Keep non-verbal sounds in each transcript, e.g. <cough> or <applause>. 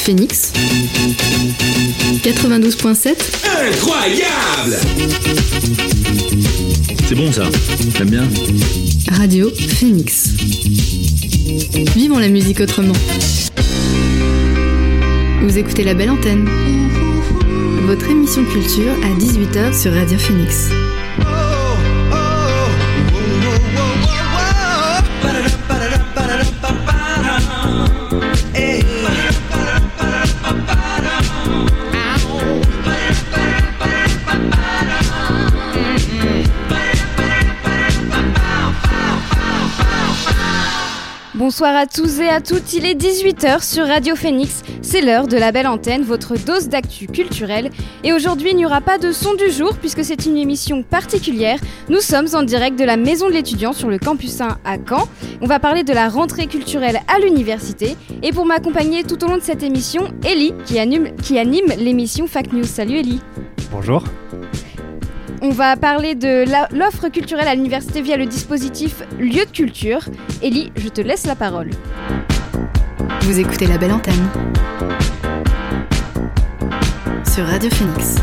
Phoenix 92.7 Incroyable C'est bon ça, t'aimes bien Radio Phoenix. Vivons la musique autrement. Vous écoutez La Belle Antenne, votre émission culture à 18h sur Radio Phoenix. Bonsoir à tous et à toutes, il est 18h sur Radio Phoenix, c'est l'heure de la belle antenne, votre dose d'actu culturelle. Et aujourd'hui il n'y aura pas de son du jour puisque c'est une émission particulière. Nous sommes en direct de la maison de l'étudiant sur le campus 1 à Caen. On va parler de la rentrée culturelle à l'université. Et pour m'accompagner tout au long de cette émission, Ellie qui anime, l'émission Fact News. Salut Ellie Bonjour. On va parler de l'offre culturelle à l'université via le dispositif Lieu de culture. Ellie, je te laisse la parole. Vous écoutez La Belle Antenne sur Radio Phoenix.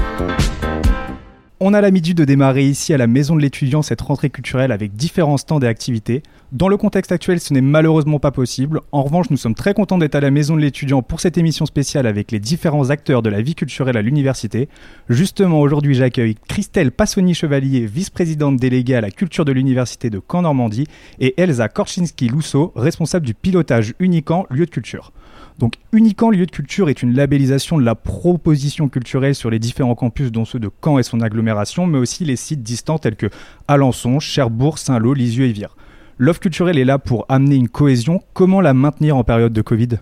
On a l'habitude de démarrer ici à la maison de l'étudiant cette rentrée culturelle avec différents stands et activités. Dans le contexte actuel, ce n'est malheureusement pas possible. En revanche, nous sommes très contents d'être à la maison de l'étudiant pour cette émission spéciale avec les différents acteurs de la vie culturelle à l'université. Justement, aujourd'hui, j'accueille Christelle Passoni-Chevalier, vice-présidente déléguée à la culture de l'université de Caen-Normandie, et Elsa Korczynski-Lousseau, responsable du pilotage Unican lieu de culture. Donc Unican Lieu de Culture est une labellisation de la proposition culturelle sur les différents campus dont ceux de Caen et son agglomération, mais aussi les sites distants tels que Alençon, Cherbourg, Saint-Lô, Lisieux et Vire. L'offre culturelle est là pour amener une cohésion. Comment la maintenir en période de Covid?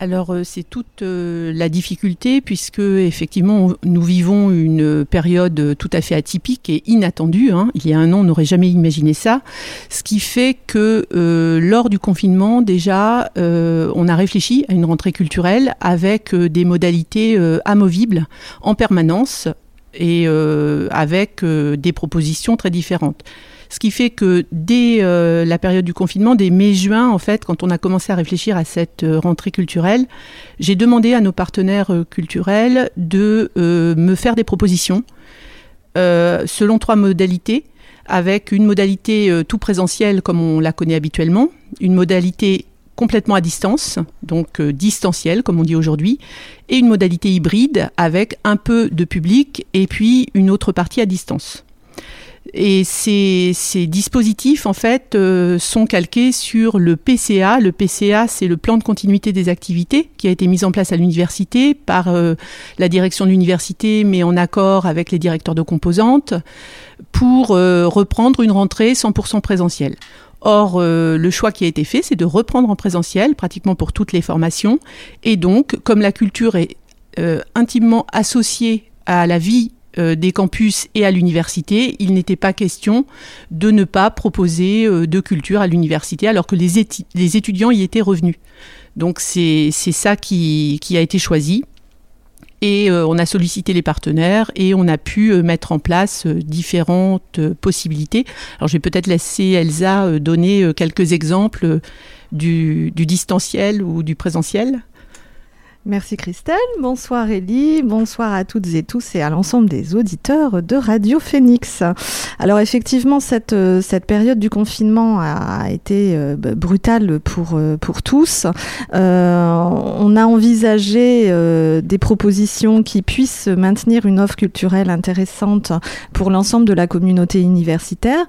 Alors euh, c'est toute euh, la difficulté puisque effectivement nous vivons une période tout à fait atypique et inattendue. hein. Il y a un an on n'aurait jamais imaginé ça. Ce qui fait que euh, lors du confinement déjà on a réfléchi à une rentrée culturelle avec des modalités amovibles en permanence et avec des propositions très différentes. Ce qui fait que dès euh, la période du confinement, dès mai-juin, en fait, quand on a commencé à réfléchir à cette euh, rentrée culturelle, j'ai demandé à nos partenaires euh, culturels de me faire des propositions selon trois modalités, avec une modalité tout présentielle comme on la connaît habituellement, une modalité complètement à distance, donc distancielle comme on dit aujourd'hui, et une modalité hybride avec un peu de public et puis une autre partie à distance. Et ces, dispositifs, en fait, euh, sont calqués sur le PCA. Le PCA, c'est le plan de continuité des activités qui a été mis en place à l'université par euh, la direction de l'université, mais en accord avec les directeurs de composantes, pour euh, reprendre une rentrée 100% présentielle. Or, le choix qui a été fait, c'est de reprendre en présentiel pratiquement pour toutes les formations. Et donc, comme la culture est intimement associée à la vie euh, des campus et à l'université, il n'était pas question de ne pas proposer euh, de culture à l'université alors que les, étudiants y étaient revenus. Donc c'est ça qui, a été choisi. Et euh, on a sollicité les partenaires et on a pu mettre en place différentes possibilités. Alors je vais peut-être laisser Elsa donner quelques exemples du, du distanciel ou du présentiel. Merci Christelle, bonsoir Ellie, bonsoir à toutes et tous et à l'ensemble des auditeurs de Radio Phoenix. Alors effectivement, cette, euh, cette période du confinement a été euh, b- brutale pour, euh, pour tous. On a envisagé des propositions qui puissent maintenir une offre culturelle intéressante pour l'ensemble de la communauté universitaire,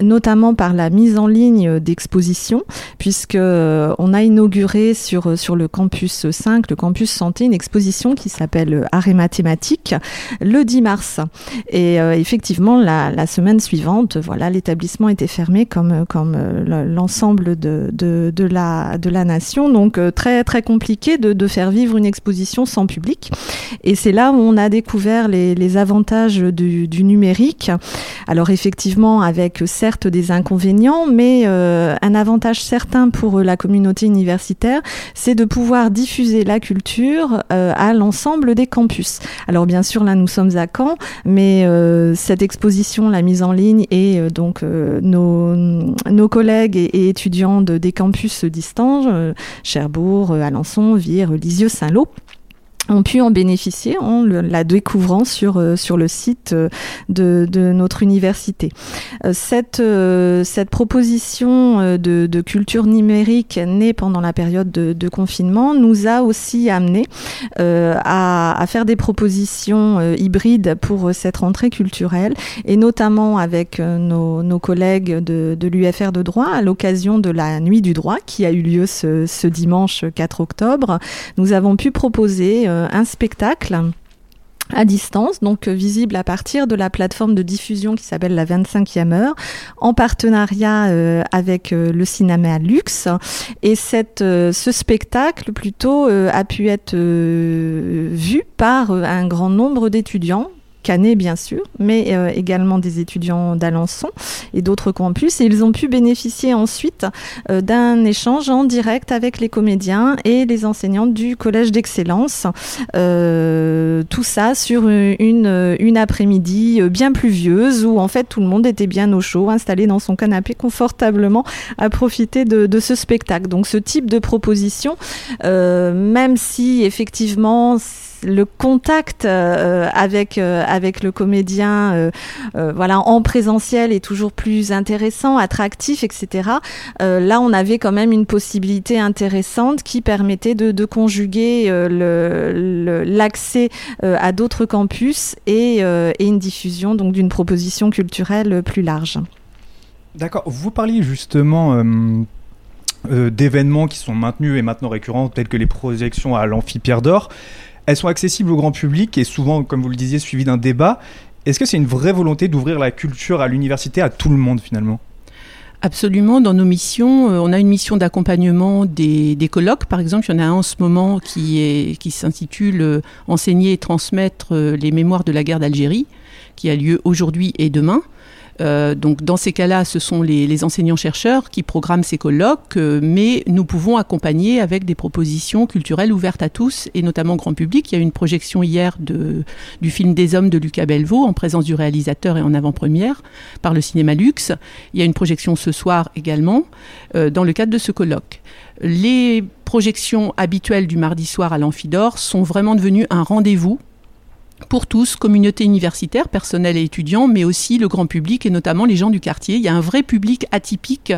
notamment par la mise en ligne d'expositions, puisque on a inauguré sur, sur le campus 5, le campus santé, une exposition qui s'appelle Arts et mathématiques le 10 mars. Et euh, effectivement, la, semaine suivante, voilà, l'établissement était fermé comme, comme euh, le- l'ensemble de, de, la, de la nation. Donc euh, très très compliqué de, faire vivre une exposition sans public. Et c'est là où on a découvert les, avantages du, numérique. Alors effectivement, avec euh, certes des inconvénients, mais euh, un avantage certain pour euh, la communauté universitaire, c'est de pouvoir diffuser la culture culture à l'ensemble des campus. Alors bien sûr, là, nous sommes à Caen, mais cette exposition, la mise en ligne et donc nos, nos collègues et, étudiants de, des campus distants, Cherbourg, Alençon, Vire, Lisieux, Saint-Lô, ont pu en bénéficier en la découvrant sur, euh, sur le site euh, de, de notre université. Euh, cette, cette proposition de, de, culture numérique née pendant la période de, confinement nous a aussi amené à, à, faire des propositions hybrides pour cette rentrée culturelle et notamment avec nos, nos collègues de, l'UFR de droit à l'occasion de la nuit du droit qui a eu lieu ce, ce dimanche 4 octobre. Nous avons pu proposer un spectacle à distance, donc euh, visible à partir de la plateforme de diffusion qui s'appelle la 25e heure, en partenariat euh, avec le cinéma Luxe. Et cette, ce spectacle plutôt a pu être vu par un grand nombre d'étudiants Canet bien sûr, mais euh, également des étudiants d'Alençon et d'autres campus. Et ils ont pu bénéficier ensuite euh, d'un échange en direct avec les comédiens et les enseignants du Collège d'Excellence. Euh, tout ça sur une, après-midi bien pluvieuse où en fait tout le monde était bien au chaud, installé dans son canapé confortablement à profiter de ce spectacle. Donc ce type de proposition, même si effectivement le contact euh, avec euh, avec le comédien, euh, voilà, en présentiel est toujours plus intéressant, attractif, etc. là, on avait quand même une possibilité intéressante qui permettait de, conjuguer l'accès à d'autres campus et, une diffusion donc d'une proposition culturelle plus large. D'accord. Vous parliez justement. d'événements qui sont maintenus et maintenant récurrents, tels que les projections à l'Amphipierre d'Or. Elles sont accessibles au grand public et souvent, comme vous le disiez, suivies d'un débat. Est-ce que c'est une vraie volonté d'ouvrir la culture à l'université à tout le monde finalement? Absolument, dans nos missions, euh, on a une mission d'accompagnement des, colloques. Par exemple, il y en a un en ce moment qui, qui s'intitule euh, Enseigner et transmettre euh, les mémoires de la guerre d'Algérie, qui a lieu aujourd'hui et demain. Euh, donc dans ces cas-là, ce sont les, enseignants-chercheurs qui programment ces colloques, euh, mais nous pouvons accompagner avec des propositions culturelles ouvertes à tous et notamment grand public. Il y a eu une projection hier du film Des Hommes de Lucas Belvaux en présence du réalisateur et en avant-première par le cinéma Luxe. Il y a une projection ce soir également euh, dans le cadre de ce colloque. Les projections habituelles du mardi soir à l'Amphidor sont vraiment devenues un rendez-vous pour tous, communauté universitaire, personnel et étudiants, mais aussi le grand public et notamment les gens du quartier. Il y a un vrai public atypique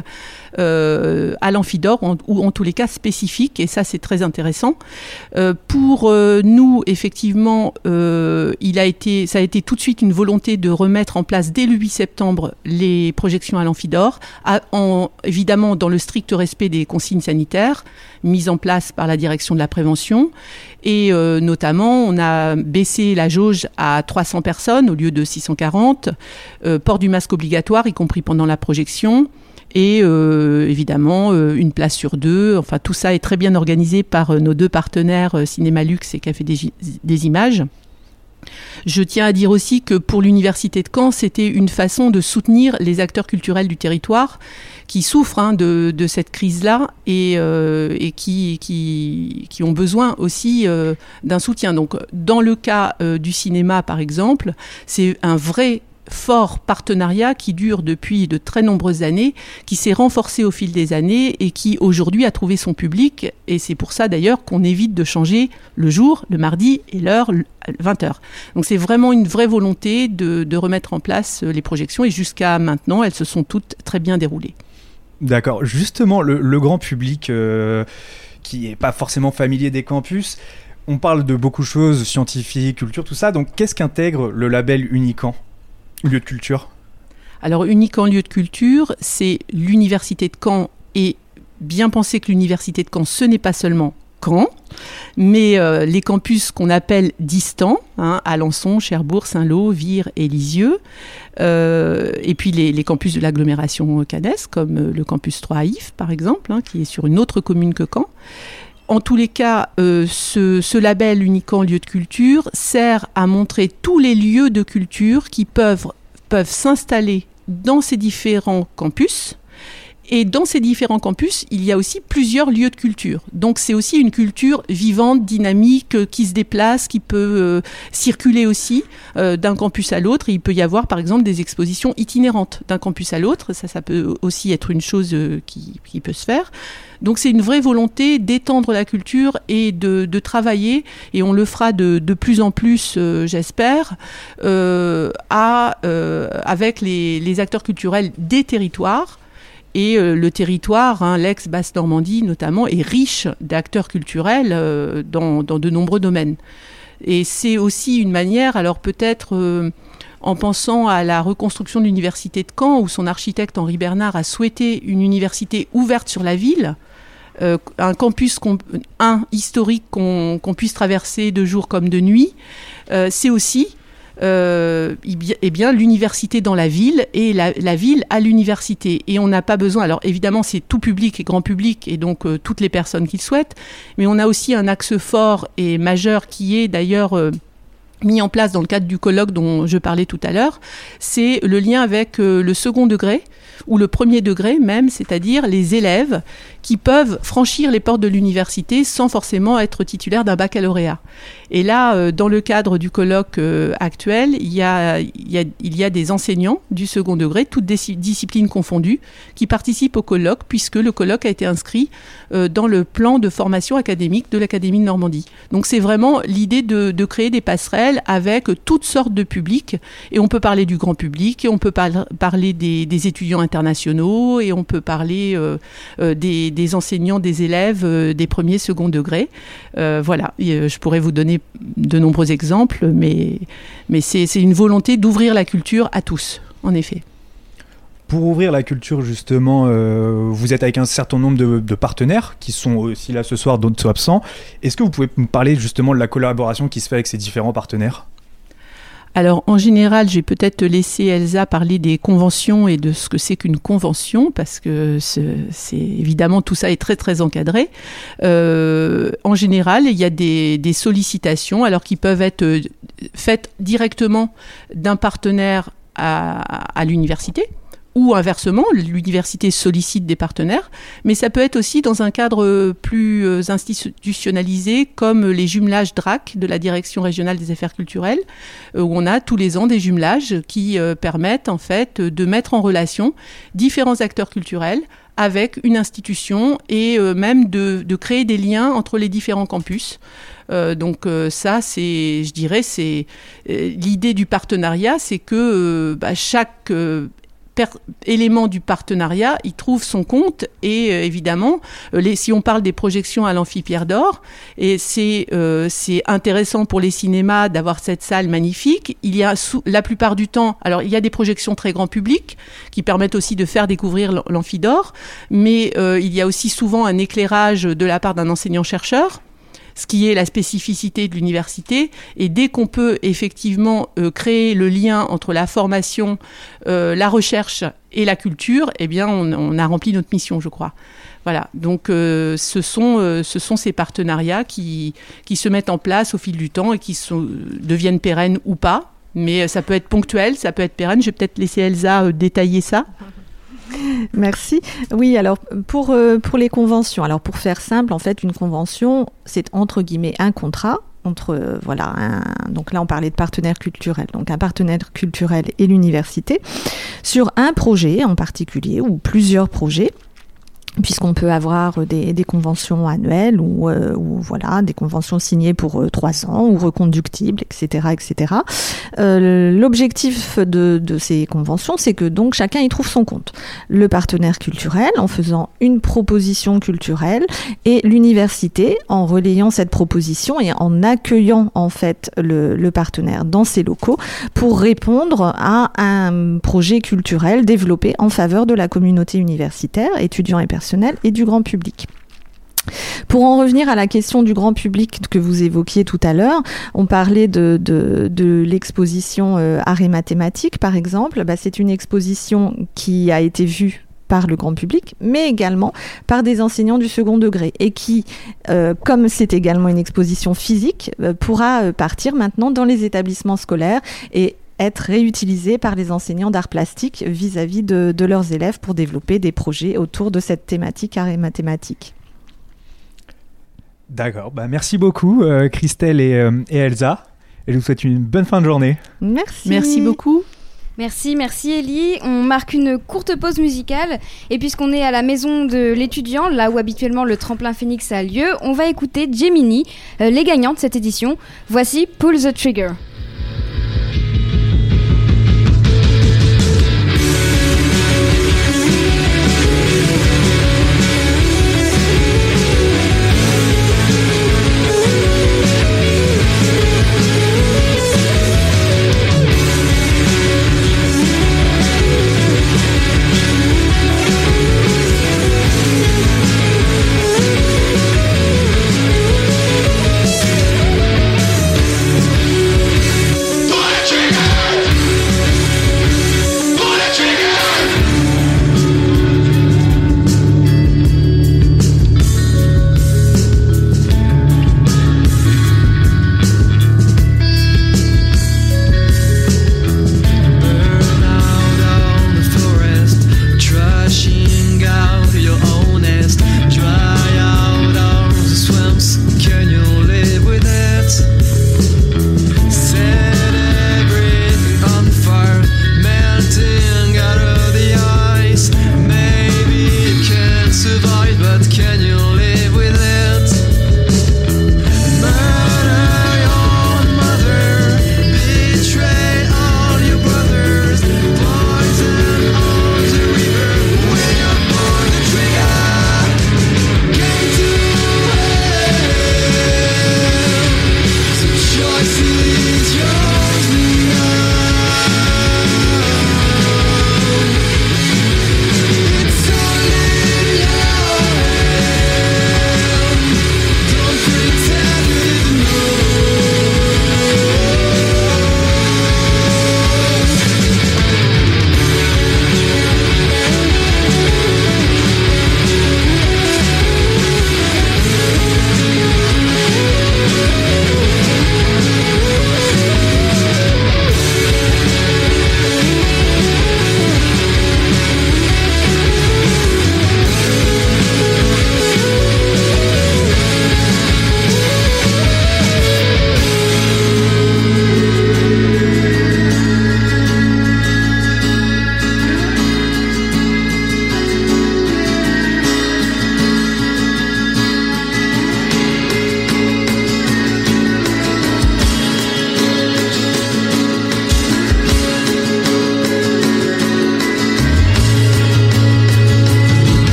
euh, à l'amphidore, ou en tous les cas spécifique, et ça c'est très intéressant. Euh, pour euh, nous, effectivement, il a été, ça a été tout de suite une volonté de remettre en place dès le 8 septembre les projections à l'amphidore, en, évidemment dans le strict respect des consignes sanitaires mises en place par la direction de la prévention. Et notamment, on a baissé la jauge à 300 personnes au lieu de 640, port du masque obligatoire, y compris pendant la projection et euh, évidemment euh, une place sur deux. Enfin, tout ça est très bien organisé par euh, nos deux partenaires Cinéma Luxe et Café des, Images. Je tiens à dire aussi que pour l'Université de Caen, c'était une façon de soutenir les acteurs culturels du territoire qui souffrent hein, de, cette crise-là et, qui, ont besoin aussi d'un soutien. Donc, dans le cas du cinéma, par exemple, c'est un vrai fort partenariat qui dure depuis de très nombreuses années, qui s'est renforcé au fil des années et qui aujourd'hui a trouvé son public. Et c'est pour ça d'ailleurs qu'on évite de changer le jour, le mardi et l'heure, 20h. Donc c'est vraiment une vraie volonté de, remettre en place les projections et jusqu'à maintenant, elles se sont toutes très bien déroulées. D'accord. Justement, le, grand public euh, qui n'est pas forcément familier des campus, on parle de beaucoup de choses, scientifiques, culture, tout ça. Donc qu'est-ce qu'intègre le label Unican Lieu de culture Alors, unique en lieu de culture, c'est l'université de Caen et bien penser que l'université de Caen, ce n'est pas seulement Caen, mais euh, les campus qu'on appelle distants, hein, Alençon, Cherbourg, Saint-Lô, Vire et Lisieux, euh, et puis les, campus de l'agglomération canesse, comme euh, le campus 3 à par exemple, hein, qui est sur une autre commune que Caen. En tous les cas, ce, ce, label Uniquant lieu de culture sert à montrer tous les lieux de culture qui peuvent, peuvent s'installer dans ces différents campus Et dans ces différents campus, il y a aussi plusieurs lieux de culture. Donc c'est aussi une culture vivante, dynamique, euh, qui se déplace, qui peut euh, circuler aussi euh, d'un campus à l'autre. Il peut y avoir par exemple des expositions itinérantes d'un campus à l'autre. Ça, ça peut aussi être une chose qui, peut se faire. Donc c'est une vraie volonté d'étendre la culture et de, travailler, et on le fera de, plus en plus, j'espère, avec les, acteurs culturels des territoires. Et euh, le territoire, hein, l'ex-Basse-Normandie notamment, est riche d'acteurs culturels euh, dans, de nombreux domaines. Et c'est aussi une manière, alors peut-être en pensant à la reconstruction de l'université de Caen, où son architecte Henri Bernard a souhaité une université ouverte sur la ville, euh, un campus historique qu'on puisse traverser de jour comme de nuit, euh, c'est aussi euh, eh bien l'université dans la ville et la, ville à l'université. Et on n'a pas besoin, alors évidemment c'est tout public et grand public et donc euh, toutes les personnes qui le souhaitent, mais on a aussi un axe fort et majeur qui est d'ailleurs euh, mis en place dans le cadre du colloque dont je parlais tout à l'heure, c'est le lien avec euh, le second degré ou le premier degré même, c'est-à-dire les élèves qui peuvent franchir les portes de l'université sans forcément être titulaires d'un baccalauréat. Et là, euh, dans le cadre du colloque euh, actuel, il y, a, il, y a, il y a des enseignants du second degré, toutes disciplines confondues, qui participent au colloque, puisque le colloque a été inscrit dans le plan de formation académique de l'Académie de Normandie. Donc c'est vraiment l'idée de, de, créer des passerelles avec toutes sortes de publics, et on peut parler du grand public, et on peut par parler des, étudiants internationaux, et on peut parler euh, des, des, enseignants, des élèves des premiers, second degrés. voilà, je pourrais vous donner de nombreux exemples, mais, mais c'est une volonté d'ouvrir la culture à tous, en effet. Pour ouvrir la culture, justement, euh, vous êtes avec un certain nombre de, partenaires qui sont aussi là ce soir, d'autres sont absents. Est-ce que vous pouvez me parler justement de la collaboration qui se fait avec ces différents partenaires? Alors en général, j'ai peut-être laissé Elsa parler des conventions et de ce que c'est qu'une convention, parce que c'est évidemment tout ça est très très encadré. Euh, en général, il y a des, sollicitations, alors qui peuvent être euh, faites directement d'un partenaire à l'université ou inversement, l'université sollicite des partenaires, mais ça peut être aussi dans un cadre plus euh, institutionnalisé, comme les jumelages DRAC de la Direction régionale des affaires culturelles, euh, où on a tous les ans des jumelages qui euh, permettent en fait de mettre en relation différents acteurs culturels avec une institution et même de, de, créer des liens entre les différents campus. Euh, donc euh, ça, c'est, je dirais, c'est l'idée du partenariat, c'est que bah, chaque élément du partenariat, il trouve son compte et euh, évidemment, euh, si on parle des projections à l'Amphipierre d'Or, et c'est euh, c'est intéressant pour les cinémas d'avoir cette salle magnifique. Il y a la plupart du temps, alors il y a des projections très grand public qui permettent aussi de faire découvrir l'Amphidor, mais il y a aussi souvent un éclairage de la part d'un enseignant chercheur ce qui est la spécificité de l'université. Et dès qu'on peut effectivement euh, créer le lien entre la formation, euh, la recherche et la culture, eh bien, on, a rempli notre mission, je crois. Voilà, donc euh, ce, sont, ce sont ces partenariats qui, se mettent en place au fil du temps et qui deviennent pérennes ou pas. Mais ça peut être ponctuel, ça peut être pérenne. Je vais peut-être laisser Elsa détailler ça. Merci. Oui, alors pour, euh, pour les conventions, alors pour faire simple, en fait, une convention, c'est entre guillemets un contrat entre euh, voilà un, donc là on parlait de partenaire culturel donc un partenaire culturel et l'université sur un projet en particulier ou plusieurs projets puisqu'on peut avoir des, conventions annuelles ou, euh, ou, voilà des conventions signées pour euh, trois ans ou reconductibles, etc., etc. Euh, L'objectif de, ces conventions, c'est que donc chacun y trouve son compte. Le partenaire culturel en faisant une proposition culturelle et l'université en relayant cette proposition et en accueillant en fait le, le partenaire dans ses locaux pour répondre à un projet culturel développé en faveur de la communauté universitaire, étudiants et et du grand public. Pour en revenir à la question du grand public que vous évoquiez tout à l'heure, on parlait de, de, l'exposition euh, mathématiques, par exemple. Bah, c'est une exposition qui a été vue par le grand public, mais également par des enseignants du second degré, et qui, euh, comme c'est également une exposition physique, euh, pourra partir maintenant dans les établissements scolaires et être réutilisés par les enseignants d'art plastique vis-à-vis de, de leurs élèves pour développer des projets autour de cette thématique art et mathématiques. D'accord, bah merci beaucoup euh, Christelle et, euh, et Elsa. Et je vous souhaite une bonne fin de journée. Merci. Merci beaucoup. Merci, merci Ellie. On marque une courte pause musicale et puisqu'on est à la maison de l'étudiant, là où habituellement le tremplin Phoenix a lieu, on va écouter Gemini, euh, les gagnants de cette édition. Voici Pull the Trigger.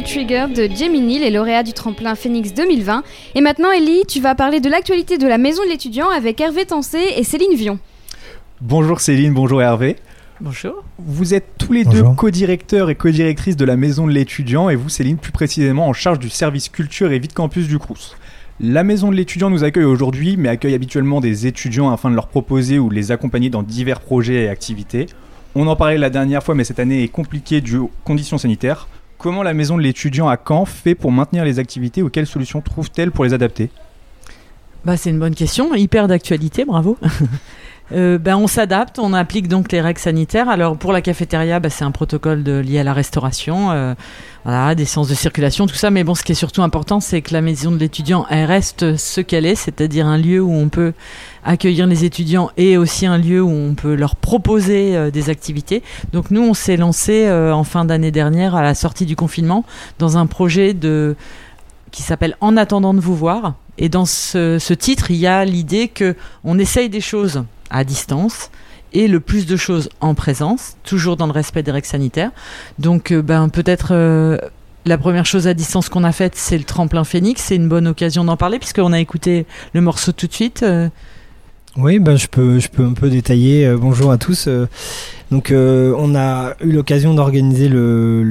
The Trigger de Gemini, les lauréats du tremplin Phoenix 2020. Et maintenant, Ellie, tu vas parler de l'actualité de la maison de l'étudiant avec Hervé Tancé et Céline Vion. Bonjour Céline, bonjour Hervé. Bonjour. Vous êtes tous les Bonjour. deux co-directeurs et co-directrices de la maison de l'étudiant et vous Céline plus précisément en charge du service culture et vie de campus du Crous. La maison de l'étudiant nous accueille aujourd'hui mais accueille habituellement des étudiants afin de leur proposer ou de les accompagner dans divers projets et activités. On en parlait la dernière fois mais cette année est compliquée due aux conditions sanitaires. Comment la maison de l'étudiant à Caen fait pour maintenir les activités ou quelles solutions trouve-t-elle pour les adapter? Bah, c'est une bonne question, hyper d'actualité, bravo. <laughs> Euh, ben, on s'adapte, on applique donc les règles sanitaires. Alors pour la cafétéria, bah, c'est un protocole lié à la restauration, euh, des sens de circulation, tout ça. Mais bon, ce qui est surtout important, c'est que la maison de l'étudiant, elle reste ce qu'elle est, c'est-à-dire un lieu où on peut accueillir les étudiants et aussi un lieu où on peut leur proposer euh, des activités. Donc nous, on s'est lancé en fin d'année dernière, à la sortie du confinement, dans un projet de qui s'appelle En attendant de vous voir. Et dans ce, ce titre, il y a l'idée que on essaye des choses à distance et le plus de choses en présence, toujours dans le respect des règles sanitaires. Donc, euh, ben, peut-être euh, la première chose à distance qu'on a faite, c'est le tremplin Phoenix. C'est une bonne occasion d'en parler puisqu'on a écouté le morceau tout de suite. Euh, Oui, ben, je, peux, je peux un peu détailler. Bonjour à tous. Donc, on a eu l'occasion d'organiser le,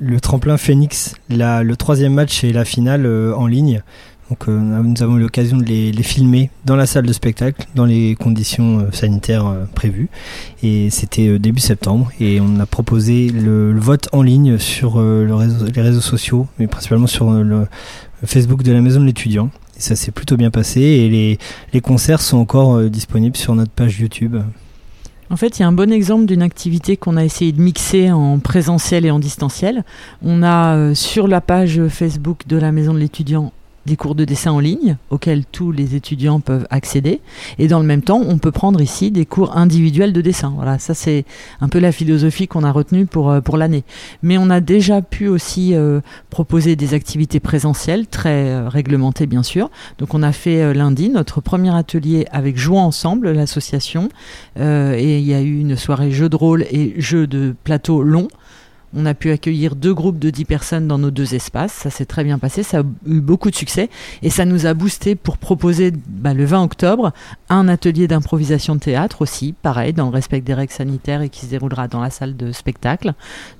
le, tremplin Phoenix, la, le troisième match et la finale en ligne. Donc, euh, nous avons eu l'occasion de les, filmer dans la salle de spectacle, dans les conditions euh, sanitaires euh, prévues. Et c'était début septembre. Et on a proposé le, vote en ligne sur les réseaux sociaux, mais principalement sur le Facebook de la Maison de l'étudiant. Ça s'est plutôt bien passé. Et les, concerts sont encore disponibles sur notre page YouTube. En fait, il y a un bon exemple d'une activité qu'on a essayé de mixer en présentiel et en distanciel. On a sur la page Facebook de la Maison de l'étudiant des cours de dessin en ligne auxquels tous les étudiants peuvent accéder. Et dans le même temps, on peut prendre ici des cours individuels de dessin. Voilà, ça c'est un peu la philosophie qu'on a retenue pour, euh, pour l'année. Mais on a déjà pu aussi euh, proposer des activités présentielles, très euh, réglementées bien sûr. Donc on a fait lundi notre premier atelier avec Jouons Ensemble, l'association. Et il y a eu une soirée jeux de rôle et jeux de plateau long. On a pu accueillir deux groupes de 10 personnes dans nos deux espaces. Ça s'est très bien passé. Ça a eu beaucoup de succès. Et ça nous a boosté pour proposer bah, le 20 octobre un atelier d'improvisation de théâtre aussi, pareil, dans le respect des règles sanitaires et qui se déroulera dans la salle de spectacle.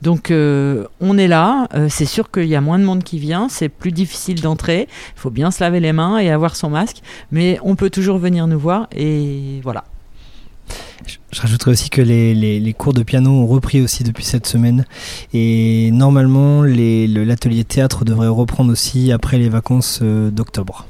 Donc euh, on est là. Euh, c'est sûr qu'il y a moins de monde qui vient. C'est plus difficile d'entrer. Il faut bien se laver les mains et avoir son masque. Mais on peut toujours venir nous voir. Et voilà. Je, rajouterais aussi que les, cours de piano ont repris aussi depuis cette semaine. Et normalement, l'atelier théâtre devrait reprendre aussi après les vacances euh, d'octobre.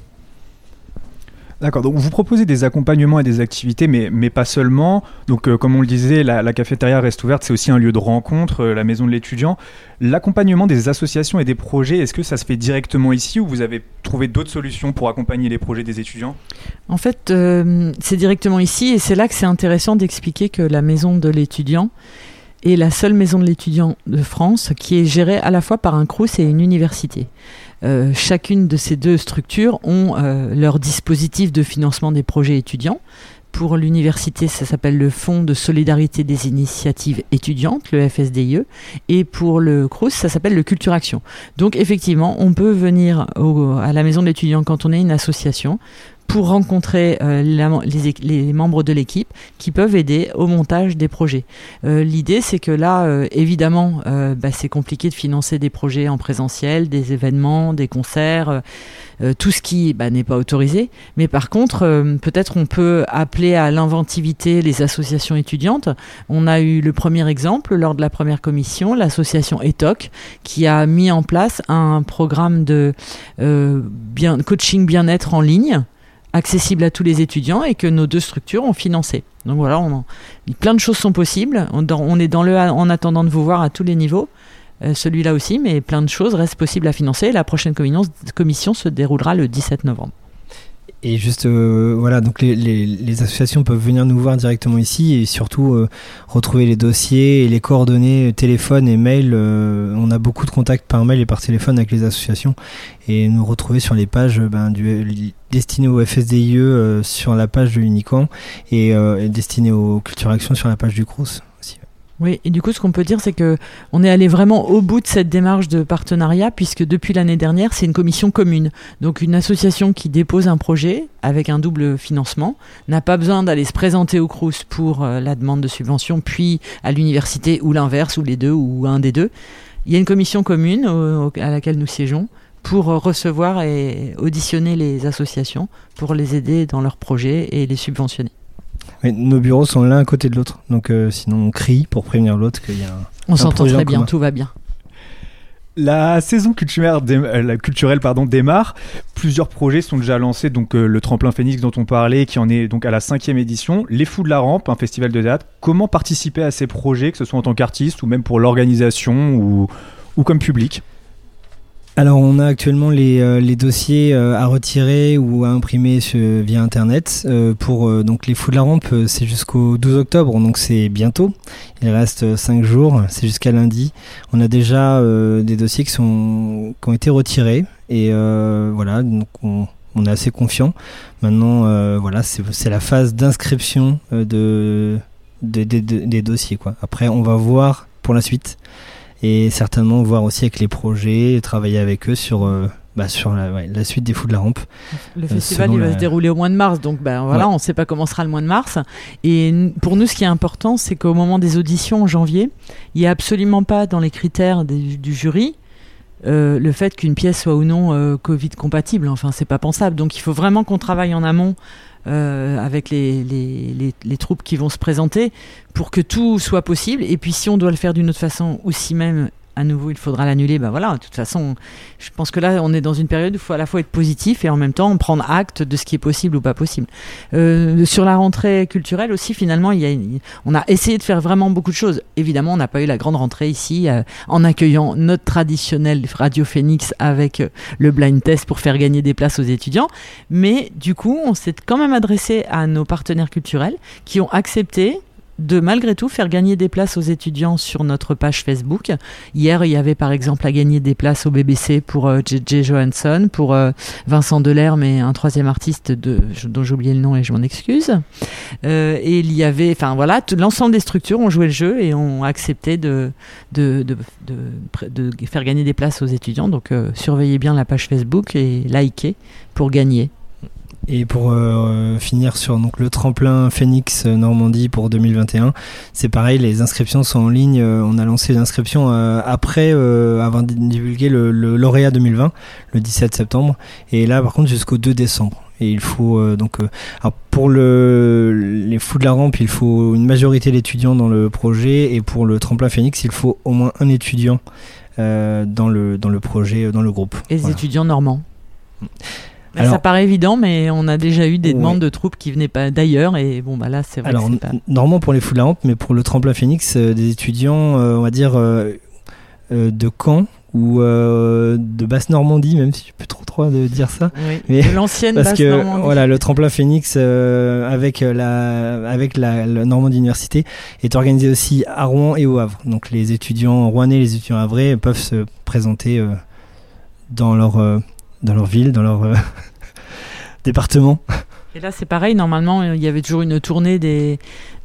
D'accord, donc vous proposez des accompagnements et des activités, mais, mais pas seulement. Donc, euh, comme on le disait, la, cafétéria reste ouverte, c'est aussi un lieu de rencontre, euh, la maison de l'étudiant. L'accompagnement des associations et des projets, est-ce que ça se fait directement ici ou vous avez trouvé d'autres solutions pour accompagner les projets des étudiants? En fait, euh, c'est directement ici et c'est là que c'est intéressant d'expliquer que la maison de l'étudiant est la seule maison de l'étudiant de France qui est gérée à la fois par un CRUS et une université. Euh, chacune de ces deux structures ont euh, leur dispositif de financement des projets étudiants. Pour l'université, ça s'appelle le Fonds de solidarité des initiatives étudiantes, le FSDIE, et pour le CRUS, ça s'appelle le Culture Action. Donc effectivement, on peut venir à la maison de l'étudiant quand on est une association pour rencontrer euh, les, les membres de l'équipe qui peuvent aider au montage des projets. Euh, L'idée, c'est que là, euh, évidemment, euh, bah, c'est compliqué de financer des projets en présentiel, des événements, des concerts, euh, euh, tout ce qui bah, n'est pas autorisé. Mais par contre, peut-être on peut appeler à l'inventivité les associations étudiantes. On a eu le premier exemple lors de la première commission, l'association ETOC, qui a mis en place un programme de bien, coaching bien-être en ligne accessible à tous les étudiants et que nos deux structures ont financé. Donc voilà, plein de choses sont possibles. On, est dans le en attendant de vous voir à tous les niveaux. Euh, celui-là aussi, mais plein de choses restent possibles à financer. La prochaine commission se déroulera le 17 novembre. Et juste, euh, voilà, donc les, les, les associations peuvent venir nous voir directement ici et surtout euh, retrouver les dossiers et les coordonnées, euh, téléphone et mail. euh, on a beaucoup de contacts par mail et par téléphone avec les associations et nous retrouver sur les pages euh, ben, du, destinées au FSDIE euh, sur la page de l'Unican et, et destinées aux Culture Action sur la page du CROSS. Oui, et du coup, ce qu'on peut dire, c'est que on est allé vraiment au bout de cette démarche de partenariat, puisque depuis l'année dernière, c'est une commission commune. Donc, une association qui dépose un projet avec un double financement n'a pas besoin d'aller se présenter au CRUS pour euh, la demande de subvention, puis à l'université, ou l'inverse, ou les deux, ou un des deux. Il y a une commission commune à laquelle nous siégeons pour euh, recevoir et auditionner les associations, pour les aider dans leurs projets et les subventionner. Mais nos bureaux sont l'un à côté de l'autre, donc euh, sinon on crie pour prévenir l'autre qu'il y a un, On Un s'entend très bien, commun. tout va bien. La saison culturelle, dé- euh, la culturelle pardon, démarre. Plusieurs projets sont déjà lancés. Donc euh, le tremplin Phoenix dont on parlait, qui en est donc à la cinquième édition. Les Fous de la Rampe, un festival de théâtre. Comment participer à ces projets, que ce soit en tant qu'artiste ou même pour l'organisation ou, ou comme public? Alors on a actuellement les, euh, dossiers euh, à retirer ou à imprimer via internet. Euh, pour donc les fous de la rampe, c'est jusqu'au 12 octobre, donc c'est bientôt. Il reste 5 jours, c'est jusqu'à lundi. On a déjà des dossiers qui, sont, qui ont été retirés et voilà, donc on, est assez confiant. Maintenant, euh, voilà, c'est la phase d'inscription de- de- de- des dossiers. Quoi. Après, on va voir pour la suite et certainement voir aussi avec les projets, et travailler avec eux sur, euh, bah, sur la, ouais, la suite des Fous de la Rampe. Le Euh, festival il va la- se dérouler au mois de mars, donc ben voilà, Ouais. on ne sait pas comment sera le mois de mars. Et pour nous, ce qui est important, c'est qu'au moment des auditions en janvier, il n'y a absolument pas dans les critères des- du jury euh, le fait qu'une pièce soit ou non euh, Covid compatible. Enfin, c'est pas pensable. Donc, il faut vraiment qu'on travaille en amont. Euh, avec les, les, les, les troupes qui vont se présenter pour que tout soit possible. Et puis si on doit le faire d'une autre façon ou si même à nouveau il faudra l'annuler ben voilà de toute façon je pense que là, on est dans une période où il faut à la fois être positif et en même temps prendre acte de ce qui est possible ou pas possible. Euh, sur la rentrée culturelle aussi, finalement, on a essayé de faire vraiment beaucoup de choses. Évidemment, on n'a pas eu la grande rentrée ici euh, en accueillant notre traditionnel Radio Phoenix avec euh, le blind test pour faire gagner des places aux étudiants. Mais du coup, on s'est quand même adressé à nos partenaires culturels qui ont accepté de malgré tout faire gagner des places aux étudiants sur notre page Facebook. Hier, il y avait par exemple à gagner des places au BBC pour euh, JJ Johansson, pour euh, Vincent Delerme et un troisième artiste de, dont j'ai oublié le nom et je m'en excuse. Euh, et il y avait, enfin voilà, l'ensemble des structures ont joué le jeu et ont accepté de, de, de, de, de faire gagner des places aux étudiants. Donc euh, surveillez bien la page Facebook et likez pour gagner. Et pour euh, finir sur donc, le tremplin Phoenix euh, Normandie pour 2021, c'est pareil, les inscriptions sont en ligne. euh, on a lancé l'inscription après avoir di- divulgué le, le lauréat 2020, le 17 septembre. Et là, par contre, jusqu'au 2 décembre. Et il faut donc alors pour le, les fous de la rampe, il faut une majorité d'étudiants dans le projet et pour le tremplin Phoenix, il faut au moins un étudiant euh, dans le dans le projet, dans le groupe. Et les Voilà. étudiants normands? Alors- ça paraît évident, mais on a déjà eu des Ouais. demandes de troupes qui venaient pas d'ailleurs, et bon bah là c'est vrai. Alors, que pas... normalement pour les rampe, mais pour le tremplin Phoenix, euh, des étudiants, euh, on va dire, euh, de Caen ou de Basse-Normandie, même si je peux trop trop de dire ça. Oui, Mais- de l'ancienne Parce basse que Normandie. voilà, le tremplin Phoenix avec la avec la, la Normandie Université est organisé aussi à Rouen et au Havre. Donc les étudiants rouennais, les étudiants havrais peuvent se présenter dans leur dans leur ville, dans leur euh, <laughs> département. Et là, c'est pareil. Normalement, il y avait toujours une tournée des,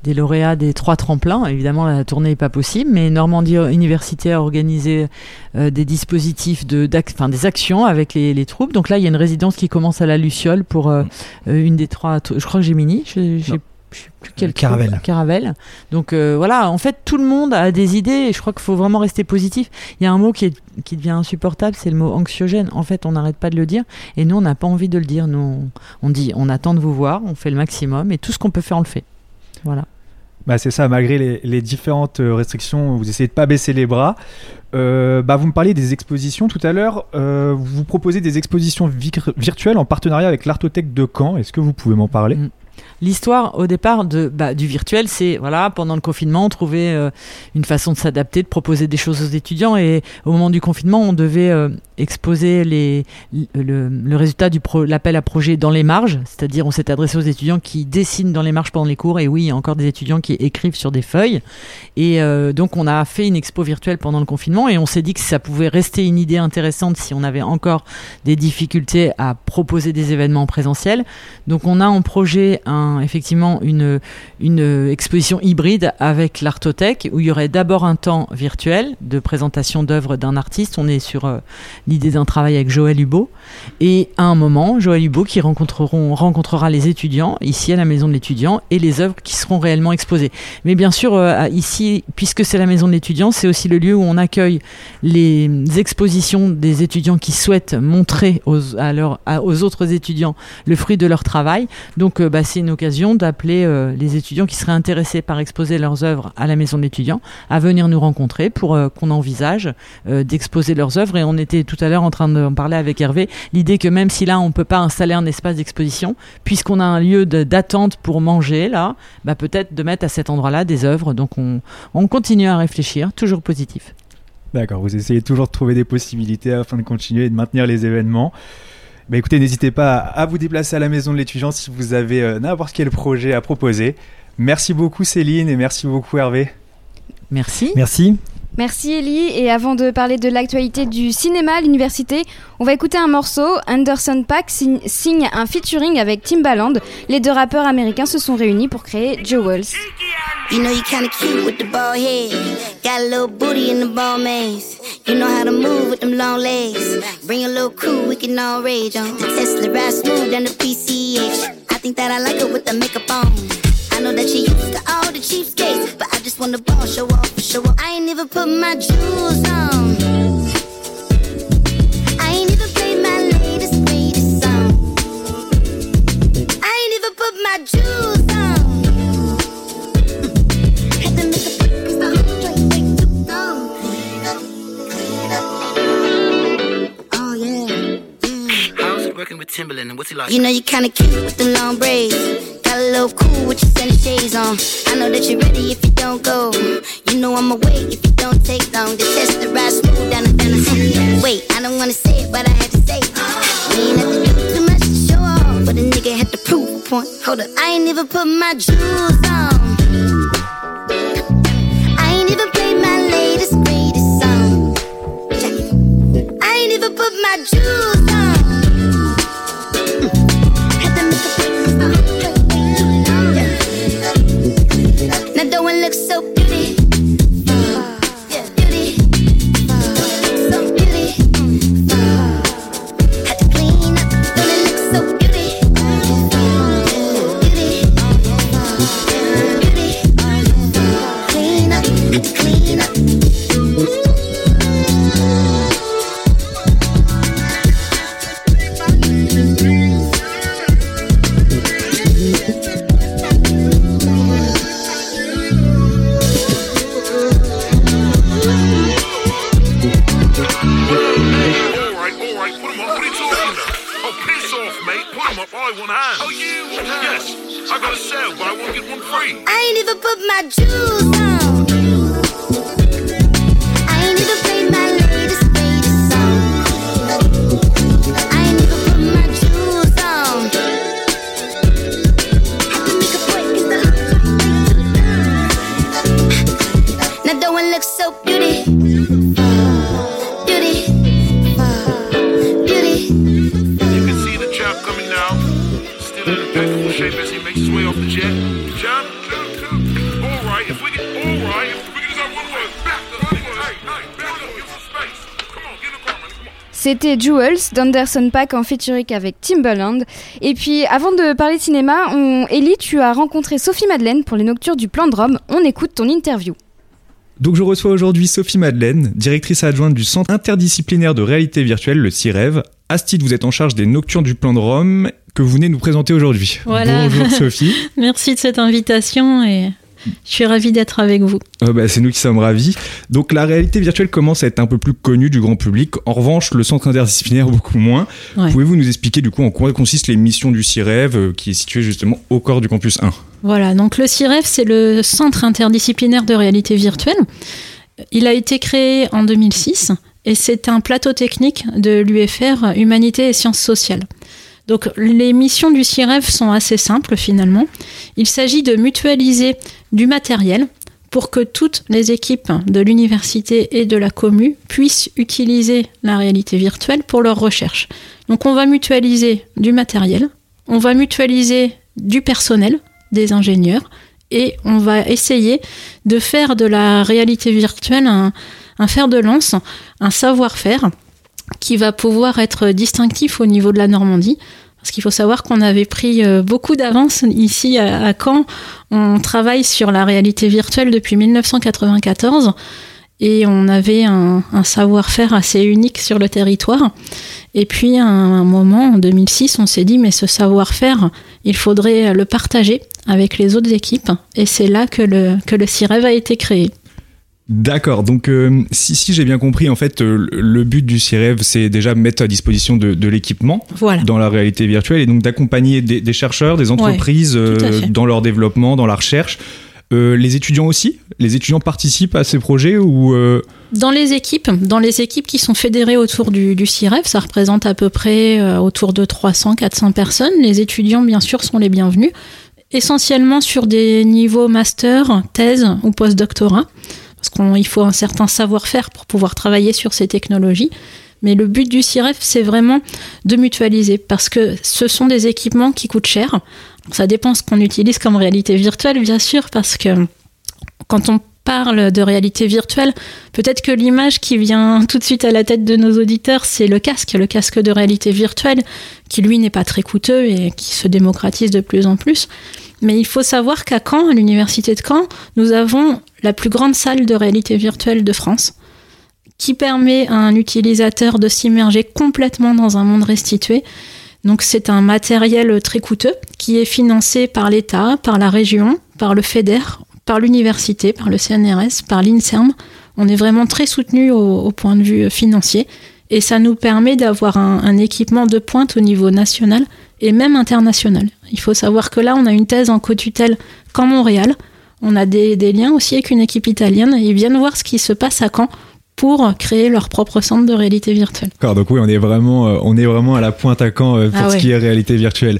des lauréats des trois tremplins. Évidemment, la tournée n'est pas possible, mais Normandie Université a organisé euh, des dispositifs de, enfin, des actions avec les, les troupes. Donc là, il y a une résidence qui commence à la Luciole pour euh, euh, une des trois. Je crois que j'ai mini. Je. Je sais plus quel Caravelle. Caravelle. Donc euh, voilà, en fait, tout le monde a des idées et je crois qu'il faut vraiment rester positif. Il y a un mot qui, est, qui devient insupportable, c'est le mot anxiogène. En fait, on n'arrête pas de le dire et nous, on n'a pas envie de le dire. Nous, on, dit, on attend de vous voir, on fait le maximum et tout ce qu'on peut faire, on le fait. Voilà. Bah c'est ça, malgré les, les différentes euh, restrictions, vous essayez de pas baisser les bras. Euh, bah vous me parliez des expositions tout à l'heure. Euh, vous proposez des expositions vir- virtuelles en partenariat avec l'Artothèque de Caen. Est-ce que vous pouvez m'en parler? Mm. L'histoire au départ de, bah, du virtuel, c'est voilà, pendant le confinement, on trouvait euh, une façon de s'adapter, de proposer des choses aux étudiants. Et au moment du confinement, on devait euh, exposer les, le, résultat du l'appel à projet dans les marges, c'est-à-dire on s'est adressé aux étudiants qui dessinent dans les marges pendant les cours. Et oui, il y a encore des étudiants qui écrivent sur des feuilles. Et euh, donc on a fait une expo virtuelle pendant le confinement et on s'est dit que ça pouvait rester une idée intéressante si on avait encore des difficultés à proposer des événements présentiels. Donc on a en projet un, effectivement une, une exposition hybride avec l'Artothèque où il y aurait d'abord un temps virtuel de présentation d'œuvres d'un artiste. On est sur euh, l'idée d'un travail avec Joël Hubo. Et à un moment, Joël Hubo qui rencontreront, rencontrera les étudiants ici à la maison de l'étudiant et les œuvres qui seront réellement exposées. Mais bien sûr, euh, ici, puisque c'est la maison de l'étudiant, c'est aussi le lieu où on accueille les expositions des étudiants qui souhaitent montrer aux, aux autres étudiants le fruit de leur travail. Donc, euh, bah, c'est une occasion d'appeler euh, les étudiants qui seraient intéressés par exposer leurs œuvres à la maison de l'étudiant à venir nous rencontrer pour euh, qu'on envisage euh, d'exposer leurs œuvres. Et on était tout à l'heure en train d'en parler avec Hervé, l'idée que même si là on peut pas installer un espace d'exposition, puisqu'on a un lieu d'attente pour manger là, bah peut-être de mettre à cet endroit-là des œuvres. Donc on, on continue à réfléchir, toujours positif. D'accord, vous essayez toujours de trouver des possibilités afin de continuer et de maintenir les événements. Bah écoutez, n'hésitez pas à vous déplacer à la maison de l'étudiant si vous avez euh, n'importe quel projet à proposer. Merci beaucoup Céline et merci beaucoup Hervé. Merci. Merci. Merci Ellie. Et avant de parler de l'actualité du cinéma à l'université, on va écouter un morceau. Anderson signe, signe un featuring avec Timbaland. Les deux rappeurs américains se sont réunis pour créer Jewels. You know you kinda cute with the bald head. Got a little booty in the ball maze. You know how to move with them long legs. Bring a little crew, we can all rage on. The Tesla ride smooth down the PCH. I think that I like it with the makeup on. I know that you used to all the cheapskates, but I just wanna ball, show off, show off. I ain't even put my jewels on. I ain't even played my latest, working with Timberland and what's he like? You know you kinda cute with the long braids. Got a little cool with your sunny shades on. I know that you're ready if you don't go. You know I'ma wait if you don't take long. The test the ride smooth down the down Wait, I don't wanna say it, but I had to say it. We ain't have to do too much to show off, but a nigga had to prove a point. Hold up, I ain't even put my jewels on. I ain't even played my latest greatest song. I ain't even put my jewels on. Now don't it look so beauty? 'Em. I hands. Oh, you hands? Yes. I got a sale, but I won't get one free. I ain't even put my jewels on. I ain't even played my latest, greatest song. I ain't even put my jewels on. Had to make a break, Now don't it look so C'était Jewels d'Anderson Paak en featuring avec Timbaland. Et puis avant de parler de cinéma, on... Ellie, tu as rencontré Sophie Madeleine pour les Noctures du Plan de Rome. On écoute ton interview. Donc je reçois aujourd'hui Sophie Madeleine, directrice adjointe du Centre interdisciplinaire de réalité virtuelle, le CIREV. Astide, vous êtes en charge des Nocturnes du Plan de Rome que vous venez nous présenter aujourd'hui. Voilà. Bonjour <laughs> Sophie. Merci de cette invitation et je suis ravie d'être avec vous. Euh, bah, c'est nous qui sommes ravis. Donc la réalité virtuelle commence à être un peu plus connue du grand public. En revanche, le centre interdisciplinaire <laughs> beaucoup moins. Ouais. Pouvez-vous nous expliquer du coup en quoi consistent les missions du CIREV euh, qui est situé justement au corps du campus 1 Voilà, donc le CIREF, c'est le Centre interdisciplinaire de réalité virtuelle. Il a été créé en 2006 et c'est un plateau technique de l'UFR Humanité et Sciences sociales. Donc les missions du CIREF sont assez simples finalement. Il s'agit de mutualiser du matériel pour que toutes les équipes de l'université et de la commu puissent utiliser la réalité virtuelle pour leurs recherches. Donc on va mutualiser du matériel, on va mutualiser du personnel, des ingénieurs, et on va essayer de faire de la réalité virtuelle un, un fer de lance, un savoir-faire qui va pouvoir être distinctif au niveau de la Normandie. Parce qu'il faut savoir qu'on avait pris euh, beaucoup d'avance ici à, Caen. On travaille sur la réalité virtuelle depuis 1994 et on avait un, un savoir-faire assez unique sur le territoire. Et puis à un moment, en 2006, on s'est dit, mais ce savoir-faire, il faudrait le partager avec les autres équipes. Et c'est là que le, que le CIREV a été créé. D'accord, donc euh, si, si j'ai bien compris, en fait, euh, le but du CIREV, c'est déjà mettre à disposition de, de l'équipement Voilà. dans la réalité virtuelle et donc d'accompagner des, des chercheurs, des entreprises euh, dans leur développement, dans la recherche. Les étudiants aussi? Les étudiants participent à ces projets ou Dans les équipes, dans les équipes qui sont fédérées autour du, du CIREF, ça représente à peu près autour de 300-400 personnes. Les étudiants, bien sûr, sont les bienvenus, essentiellement sur des niveaux master, thèse ou postdoctorat, parce qu'il faut un certain savoir-faire pour pouvoir travailler sur ces technologies. Mais le but du CIREF, c'est vraiment de mutualiser, parce que ce sont des équipements qui coûtent cher. Ça dépend ce qu'on utilise comme réalité virtuelle, bien sûr, parce que quand on parle de réalité virtuelle, peut-être que l'image qui vient tout de suite à la tête de nos auditeurs, c'est le casque, le casque de réalité virtuelle, qui lui n'est pas très coûteux et qui se démocratise de plus en plus. Mais il faut savoir qu'à Caen, à l'université de Caen, nous avons la plus grande salle de réalité virtuelle de France, qui permet à un utilisateur de s'immerger complètement dans un monde restitué. Donc c'est un matériel très coûteux qui est financé par l'État, par la région, par le FEDER, par l'université, par le CNRS, par l'INSERM. On est vraiment très soutenu au, point de vue financier et ça nous permet d'avoir un, un équipement de pointe au niveau national et même international. Il faut savoir que là, on a une thèse en co-tutelle qu'en Montréal. On a des, des liens aussi avec une équipe italienne. Ils viennent voir ce qui se passe à Caen pour créer leur propre centre de réalité virtuelle. D'accord, donc oui, on est vraiment, euh, on est vraiment à la pointe à Caen euh, pour Ah ce ouais. qui est réalité virtuelle.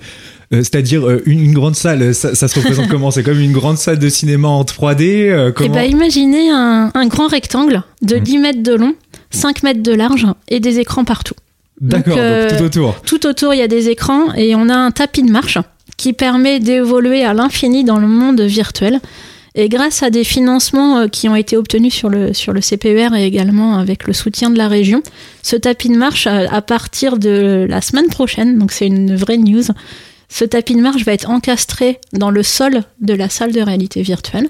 Euh, C'est-à-dire une, une grande salle, ça, ça se représente comment? C'est comme une grande salle de cinéma en 3D euh, Et comment... bah, imaginez un, un grand rectangle de 10 mètres de long, 5 mètres de large et des écrans partout. D'accord, donc, donc tout autour. Tout autour, il y a des écrans et on a un tapis de marche qui permet d'évoluer à l'infini dans le monde virtuel. Et grâce à des financements euh, qui ont été obtenus sur le, sur le CPER et également avec le soutien de la région, ce tapis de marche, à, à partir de la semaine prochaine, donc c'est une vraie news, ce tapis de marche va être encastré dans le sol de la salle de réalité virtuelle.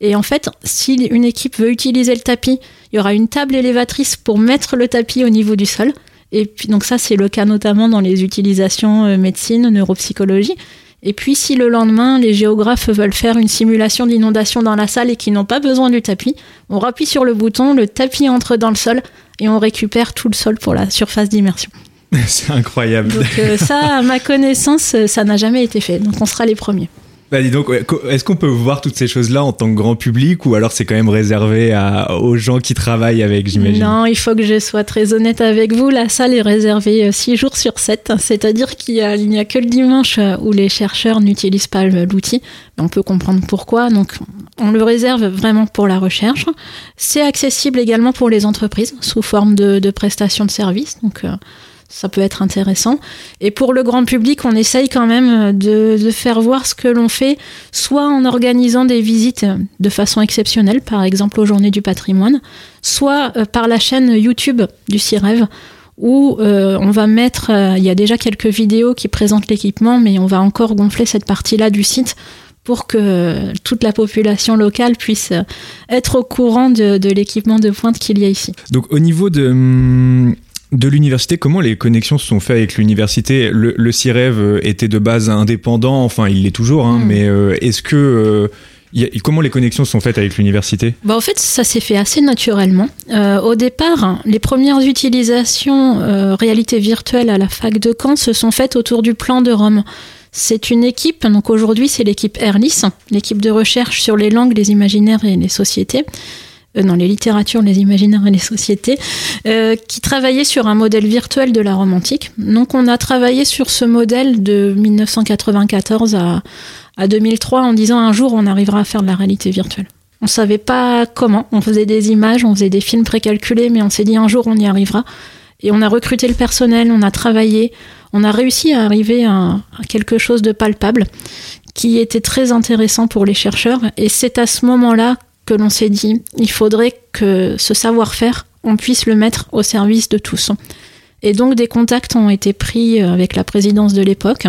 Et en fait, si une équipe veut utiliser le tapis, il y aura une table élévatrice pour mettre le tapis au niveau du sol. Et donc ça, c'est le cas notamment dans les utilisations euh, médecine, neuropsychologie. Et puis, si le lendemain, les géographes veulent faire une simulation d'inondation dans la salle et qu'ils n'ont pas besoin du tapis, on rappuie sur le bouton, le tapis entre dans le sol et on récupère tout le sol pour la surface d'immersion. <laughs> C'est incroyable. Donc euh, ça, à ma connaissance, ça n'a jamais été fait. Donc on sera les premiers. Bah donc, est-ce qu'on peut voir toutes ces choses-là en tant que grand public ou alors c'est quand même réservé aux gens qui travaillent avec, j'imagine? Non, il faut que je sois très honnête avec vous. La salle est réservée 6 jours sur 7. C'est-à-dire qu'il n'y a que le dimanche euh, où les chercheurs n'utilisent pas l'outil. On peut comprendre pourquoi. Donc, on le réserve vraiment pour la recherche. C'est accessible également pour les entreprises sous forme de, prestations de services. Euh, ça peut être intéressant. Et pour le grand public, on essaye quand même de, de faire voir ce que l'on fait, soit en organisant des visites de façon exceptionnelle, par exemple aux Journées du patrimoine, soit euh, par la chaîne YouTube du CIREV, où euh, on va mettre, euh, il y a déjà quelques vidéos qui présentent l'équipement, mais on va encore gonfler cette partie-là du site pour que toute la population locale puisse euh, être au courant de, de l'équipement de pointe qu'il y a ici. Donc au niveau de, hum, de l'université, comment les connexions se sont faites avec l'université? Le, le CIREV euh, était de base indépendant, enfin il l'est toujours, hein, mais euh, est-ce que... euh, y a- comment les connexions se sont faites avec l'université? Bah, en fait, ça s'est fait assez naturellement. Euh, au départ, les premières utilisations réalité virtuelle à la fac de Caen se sont faites autour du plan de Rome. C'est une équipe, donc aujourd'hui c'est l'équipe Erlis, l'équipe de recherche sur les langues, les imaginaires et les sociétés. Euh, non, les littératures, les imaginaires et les sociétés, euh, qui travaillait sur un modèle virtuel de la Rome antique. Donc on a travaillé sur ce modèle de 1994 à, à 2003 en disant un jour on arrivera à faire de la réalité virtuelle. On savait pas comment, on faisait des images, on faisait des films précalculés, mais on s'est dit un jour on y arrivera. Et on a recruté le personnel, on a travaillé, on a réussi à arriver à quelque chose de palpable qui était très intéressant pour les chercheurs. Et c'est à ce moment-là que l'on s'est dit, il faudrait que ce savoir-faire, on puisse le mettre au service de tous. Et donc des contacts ont été pris avec la présidence de l'époque,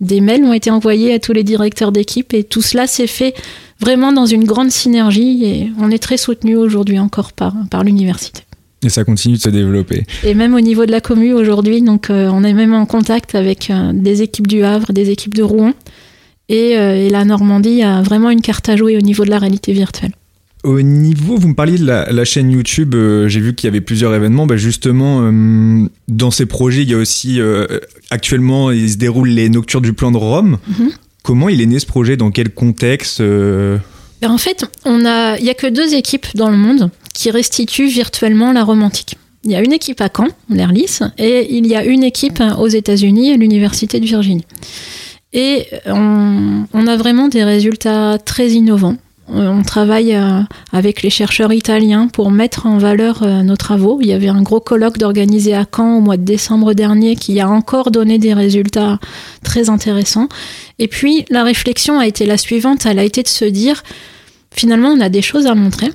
des mails ont été envoyés à tous les directeurs d'équipe et tout cela s'est fait vraiment dans une grande synergie et on est très soutenu aujourd'hui encore par, par l'université. Et ça continue de se développer. Et même au niveau de la commu aujourd'hui, donc euh, on est même en contact avec euh, des équipes du Havre, des équipes de Rouen. Et, euh, et la Normandie a vraiment une carte à jouer au niveau de la réalité virtuelle. Au niveau, vous me parliez de la, la chaîne YouTube, euh, j'ai vu qu'il y avait plusieurs événements. Bah justement, euh, dans ces projets, il y a aussi euh, actuellement, il se déroule les Nocturnes du plan de Rome. Mhm. Comment il est né ce projet? Dans quel contexte Ben, en fait, on a, il y a que deux équipes dans le monde qui restituent virtuellement la Rome antique. Il y a une équipe à Caen, l'Airlis, et il y a une équipe aux États-Unis, à l'Université de Virginie. Et on, on a vraiment des résultats très innovants. Euh, On travaille euh, avec les chercheurs italiens pour mettre en valeur euh, nos travaux. Il y avait un gros colloque d'organisé à Caen au mois de décembre dernier qui a encore donné des résultats très intéressants. Et puis la réflexion a été la suivante, elle a été de se dire finalement on a des choses à montrer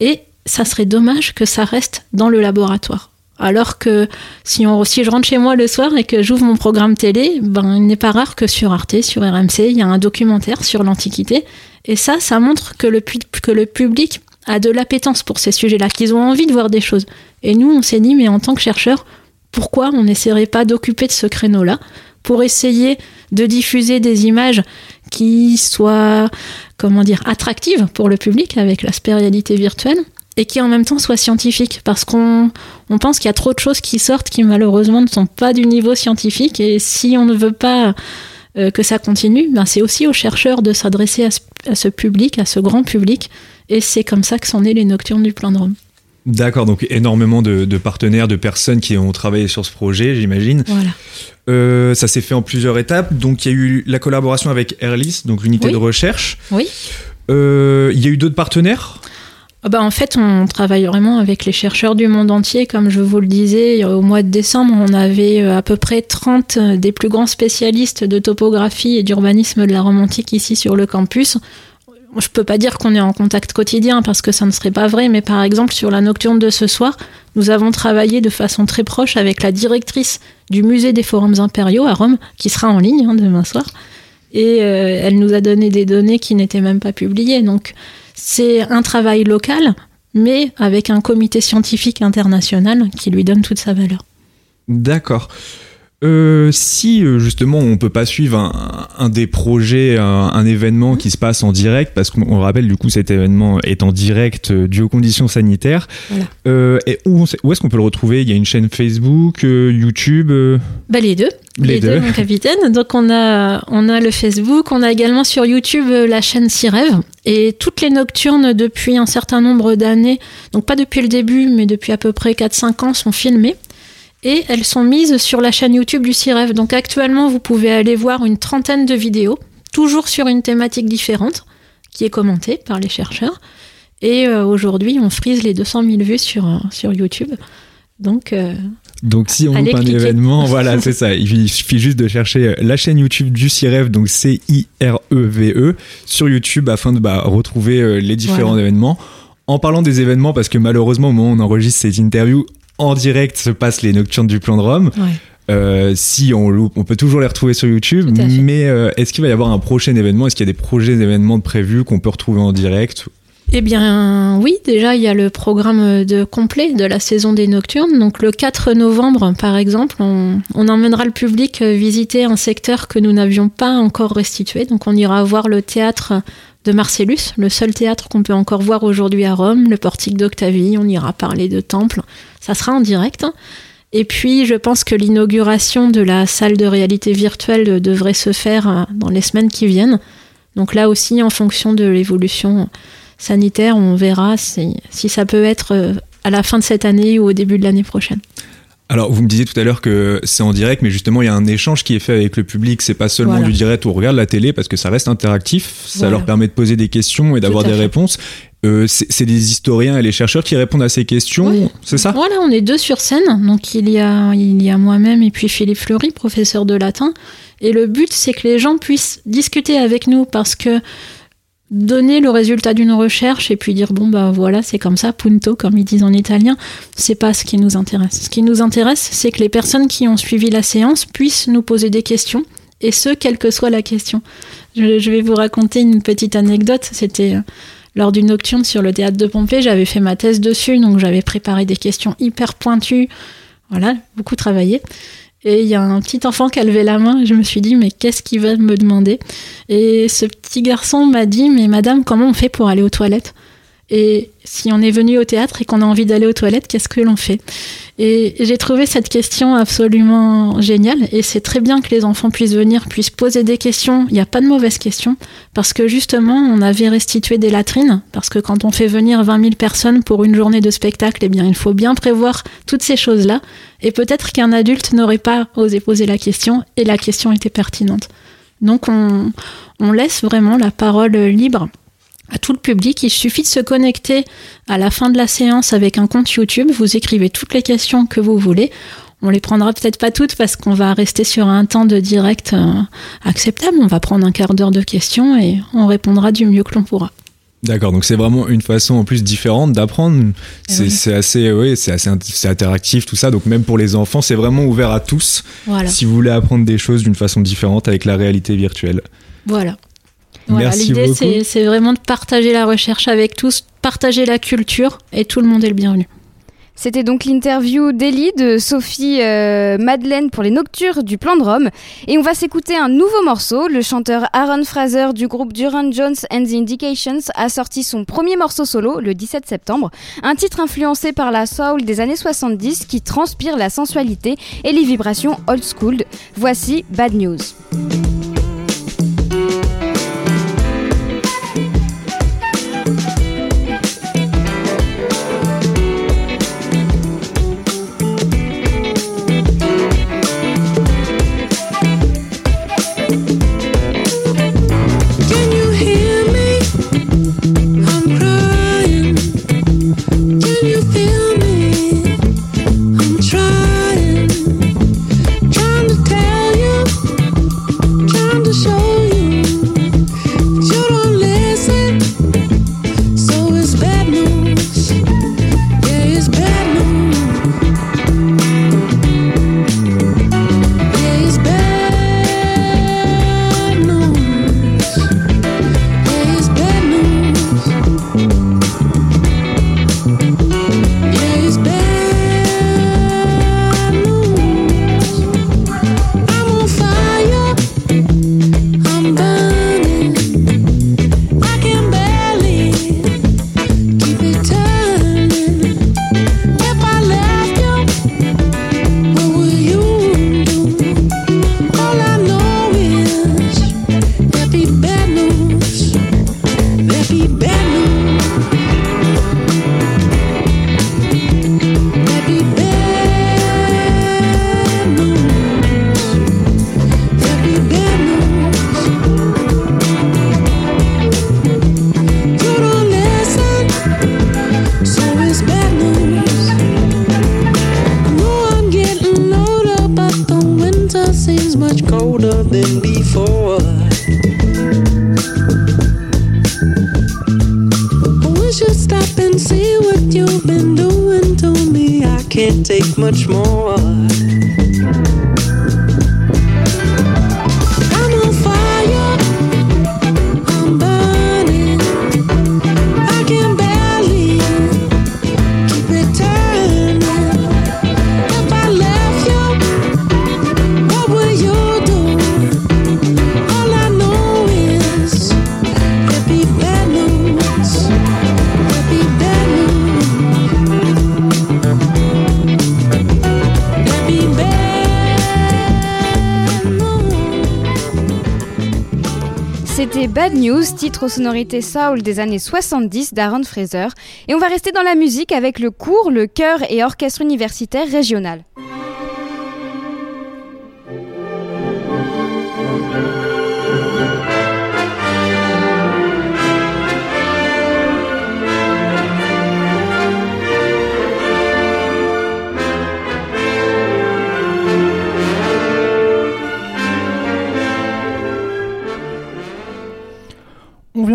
et ça serait dommage que ça reste dans le laboratoire. Alors que si, on, je rentre chez moi le soir et que j'ouvre mon programme télé, ben, il n'est pas rare que sur Arte, sur RMC, il y a un documentaire sur l'Antiquité. Et ça, ça montre que le, pu- que le public a de l'appétence pour ces sujets-là, qu'ils ont envie de voir des choses. Et nous, on s'est dit, mais en tant que chercheurs, pourquoi on n'essaierait pas d'occuper de ce créneau-là pour essayer de diffuser des images qui soient, comment dire, attractives pour le public avec l'aspect réalité virtuelle et qui en même temps soient scientifiques parce qu'on on pense qu'il y a trop de choses qui sortent qui malheureusement ne sont pas du niveau scientifique et si on ne veut pas euh, que ça continue, ben c'est aussi aux chercheurs de s'adresser à, ce- à ce public, à ce grand public et c'est comme ça que sont nés les Nocturnes du Plan de Rome. D'accord, donc énormément de, de partenaires, de personnes qui ont travaillé sur ce projet, j'imagine. Voilà. Euh, ça s'est fait en plusieurs étapes. Donc il y a eu la collaboration avec Airlis, donc l'unité Oui. de recherche. Oui. Euh, il y a eu d'autres partenaires? Bah, en fait, on travaille vraiment avec les chercheurs du monde entier. Comme je vous le disais, au mois de décembre, on avait euh, à peu près 30 des plus grands spécialistes de topographie et d'urbanisme de la Rome antique ici sur le campus. Je peux pas dire qu'on est en contact quotidien parce que ça ne serait pas vrai, mais par exemple, sur la nocturne de ce soir, nous avons travaillé de façon très proche avec la directrice du musée des forums impériaux à Rome, qui sera en ligne hein, demain soir. Et euh, elle nous a donné des données qui n'étaient même pas publiées. Donc, c'est un travail local, mais avec un comité scientifique international qui lui donne toute sa valeur. D'accord. Euh, si euh, justement on peut pas suivre un, un des projets, un, un événement qui se passe en direct, parce qu'on on rappelle du coup cet événement est en direct euh, dû aux conditions sanitaires, Voilà. euh, et où, est-ce qu'on peut le retrouver? Il y a une chaîne Facebook, euh, YouTube Bah, les deux. Les deux. mon capitaine. Donc, on a, on a le Facebook, on a également sur YouTube la chaîne Sirève. Et toutes les nocturnes depuis un certain nombre d'années, donc pas depuis le début, mais depuis à peu près 4-5 ans, sont filmées. Et elles sont mises sur la chaîne YouTube du Sirève. Donc, actuellement, vous pouvez aller voir une trentaine de vidéos, toujours sur une thématique différente, qui est commentée par les chercheurs. Et euh, aujourd'hui, on frise les 200 000 vues sur, euh, sur YouTube. Donc, euh, Donc si on Allez loupe un cliquer. événement, <laughs> voilà, c'est ça. Il suffit juste de chercher la chaîne YouTube du CIREV, donc C-I-R-E-V-E, E, sur YouTube afin de bah, retrouver les différents Voilà. événements. En parlant des événements, parce que malheureusement au moment où on enregistre cette interview, en direct se passent les Nocturnes du Plan de Rome. ouais. Euh, si on loupe, on peut toujours les retrouver sur YouTube. Mais euh, est-ce qu'il va y avoir un prochain événement? Est-ce qu'il y a des projets d'événements prévus qu'on peut retrouver en direct? Eh bien, oui, déjà, il y a le programme de complet de la saison des Nocturnes. Donc, le 4 novembre, par exemple, on, on emmènera le public visiter un secteur que nous n'avions pas encore restitué. Donc, on ira voir le théâtre de Marcellus, le seul théâtre qu'on peut encore voir aujourd'hui à Rome, le portique d'Octavie. On ira parler de temple. Ça sera en direct. Et puis, je pense que l'inauguration de la salle de réalité virtuelle devrait se faire euh, dans les semaines qui viennent. Donc là aussi, en fonction de l'évolution sanitaire, on verra si, si ça peut être euh, à la fin de cette année ou au début de l'année prochaine. Alors, vous me disiez tout à l'heure que c'est en direct, mais justement, il y a un échange qui est fait avec le public. C'est pas seulement Voilà. du direct où on regarde la télé, parce que ça reste interactif. Ça Voilà. leur permet de poser des questions et d'avoir des fait. réponses. Euh, c'est les historiens et les chercheurs qui répondent à ces questions, Oui. c'est ça? Voilà, on est deux sur scène. Donc il y a, il y a moi-même et puis Philippe Fleury, professeur de latin. Et le but, c'est que les gens puissent discuter avec nous parce que donner le résultat d'une recherche et puis dire bon bah voilà c'est comme ça punto comme ils disent en italien c'est pas ce qui nous intéresse ce qui nous intéresse c'est que les personnes qui ont suivi la séance puissent nous poser des questions et ce quelle que soit la question je, je vais vous raconter une petite anecdote c'était euh, lors d'une nocturne sur le théâtre de Pompée. J'avais fait ma thèse dessus, donc j'avais préparé des questions hyper pointues. Voilà, beaucoup travaillé. Et il y a un petit enfant qui a levé la main et je me suis dit, mais qu'est-ce qu'il va me demander? Et ce petit garçon m'a dit, mais madame, comment on fait pour aller aux toilettes? Et si on est venu au théâtre et qu'on a envie d'aller aux toilettes, qu'est-ce que l'on fait? Et j'ai trouvé cette question absolument géniale et c'est très bien que les enfants puissent venir, puissent poser des questions. Il n'y a pas de mauvaises questions parce que justement, on avait restitué des latrines parce que quand on fait venir 20 000 personnes pour une journée de spectacle, eh bien, il faut bien prévoir toutes ces choses-là. Et peut-être qu'un adulte n'aurait pas osé poser la question et la question était pertinente. Donc on, on laisse vraiment la parole libre à tout le public. Il suffit de se connecter à la fin de la séance avec un compte YouTube. Vous écrivez toutes les questions que vous voulez. On les prendra peut-être pas toutes parce qu'on va rester sur un temps de direct euh, acceptable. On va prendre un quart d'heure de questions et on répondra du mieux que l'on pourra. D'accord, donc c'est vraiment une façon en plus différente d'apprendre. C'est oui. c'est assez, oui, c'est assez c'est interactif tout ça. Donc même pour les enfants, c'est vraiment ouvert à tous. Voilà. Si vous voulez apprendre des choses d'une façon différente avec la réalité virtuelle. Voilà. Voilà, l'idée beaucoup. c'est c'est vraiment de partager la recherche avec tous, partager la culture et tout le monde est le bienvenu. C'était donc l'interview d'Elie de Sophie euh, Madeleine pour les Noctures du Plan de Rome. Et on va s'écouter un nouveau morceau. Le chanteur Aaron Fraser du groupe Duran Jones and the Indications a sorti son premier morceau solo le 17 septembre. Un titre influencé par la soul des années 70 qui transpire la sensualité et les vibrations old school. Voici Bad News. Bad News, titre aux sonorités soul des années 70 d'Aaron Fraser. Et on va rester dans la musique avec le cours, le chœur et orchestre universitaire régional.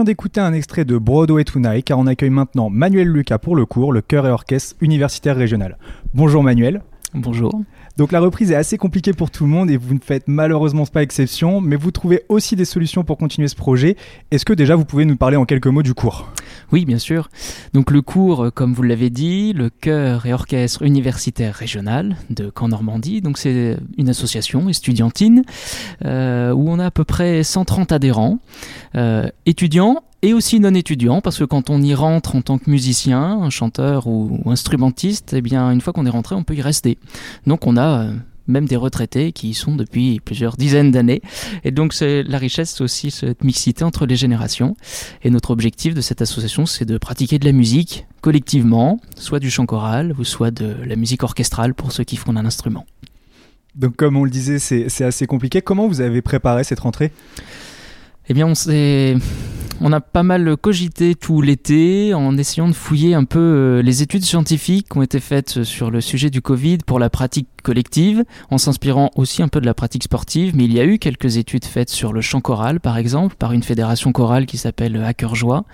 D'écouter un extrait de Broadway Tonight car on accueille maintenant Manuel Lucas pour le cours, le chœur et orchestre universitaire régional. Bonjour Manuel. Bonjour. Donc la reprise est assez compliquée pour tout le monde et vous ne faites malheureusement pas exception, mais vous trouvez aussi des solutions pour continuer ce projet. Est-ce que déjà vous pouvez nous parler en quelques mots du cours? Oui, bien sûr. Donc le cours, euh, comme vous l'avez dit, le chœur et orchestre universitaire régional de Caen-Normandie. Donc c'est une association estudiantine euh, où on a à peu près 130 adhérents, euh, étudiants et aussi non étudiants, parce que quand on y rentre en tant que musicien, chanteur ou, instrumentiste, eh bien une fois qu'on est rentré, on peut y rester. Donc on a euh, même des retraités qui y sont depuis plusieurs dizaines d'années. Et donc c'est la richesse, c'est aussi cette mixité entre les générations. Et notre objectif de cette association, c'est de pratiquer de la musique collectivement, soit du chant choral ou soit de la musique orchestrale pour ceux qui font un instrument. Donc comme on le disait, c'est assez compliqué. Comment vous avez préparé cette rentrée? Eh bien, on s'est on a pas mal cogité tout l'été en essayant de fouiller un peu euh, les études scientifiques qui ont été faites sur le sujet du Covid pour la pratique collective, en s'inspirant aussi un peu de la pratique sportive, mais il y a eu quelques études faites sur le chant choral, par exemple, par une fédération chorale qui s'appelle Hacker Joie,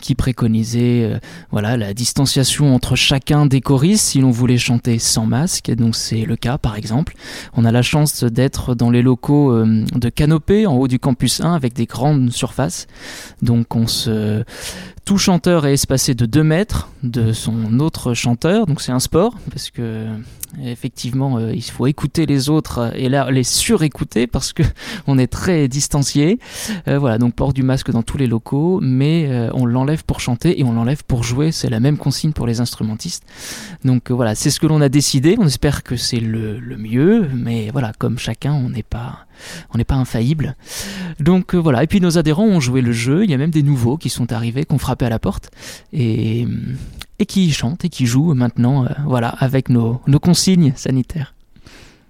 qui préconisait euh, voilà la distanciation entre chacun des choristes si l'on voulait chanter sans masque. Et donc c'est le cas, par exemple. On a la chance d'être dans les locaux euh, de Canopée, en haut du campus 1, avec des grandes surfaces. Donc on se tout chanteur est espacé de 2 mètres de son autre chanteur, donc c'est un sport, parce que effectivement euh, il faut écouter les autres et là les surécouter parce que <laughs> on est très distancié. Euh, voilà, donc port du masque dans tous les locaux, mais euh, on l'enlève pour chanter et on l'enlève pour jouer, c'est la même consigne pour les instrumentistes. Donc voilà, c'est ce que l'on a décidé, on espère que c'est le, mieux, mais voilà, comme chacun, on n'est pas on n'est pas infaillible. Donc voilà, et puis nos adhérents ont joué le jeu, il y a même des nouveaux qui sont arrivés, qui ont à la porte, et, et qui chantent et qui jouent maintenant, euh, voilà, avec nos, nos consignes sanitaires.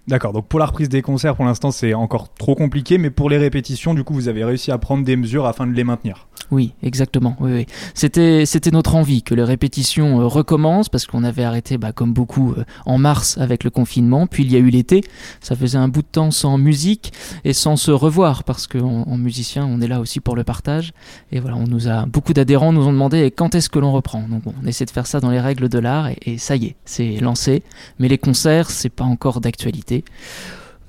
D'accord, donc pour la reprise des concerts, pour l'instant, c'est encore trop compliqué, mais pour les répétitions, du coup, vous avez réussi à prendre des mesures afin de les maintenir. Oui, exactement. Oui, oui. C'était, c'était notre envie que les répétitions euh, recommencent parce qu'on avait arrêté, bah, comme beaucoup, euh, en mars avec le confinement. Puis il y a eu l'été. Ça faisait un bout de temps sans musique et sans se revoir parce qu'en en musicien, on est là aussi pour le partage. Et voilà, on nous a beaucoup d'adhérents nous ont demandé quand est-ce que l'on reprend? Donc on essaie de faire ça dans les règles de l'art et ça y est, c'est lancé. Mais les concerts, c'est pas encore d'actualité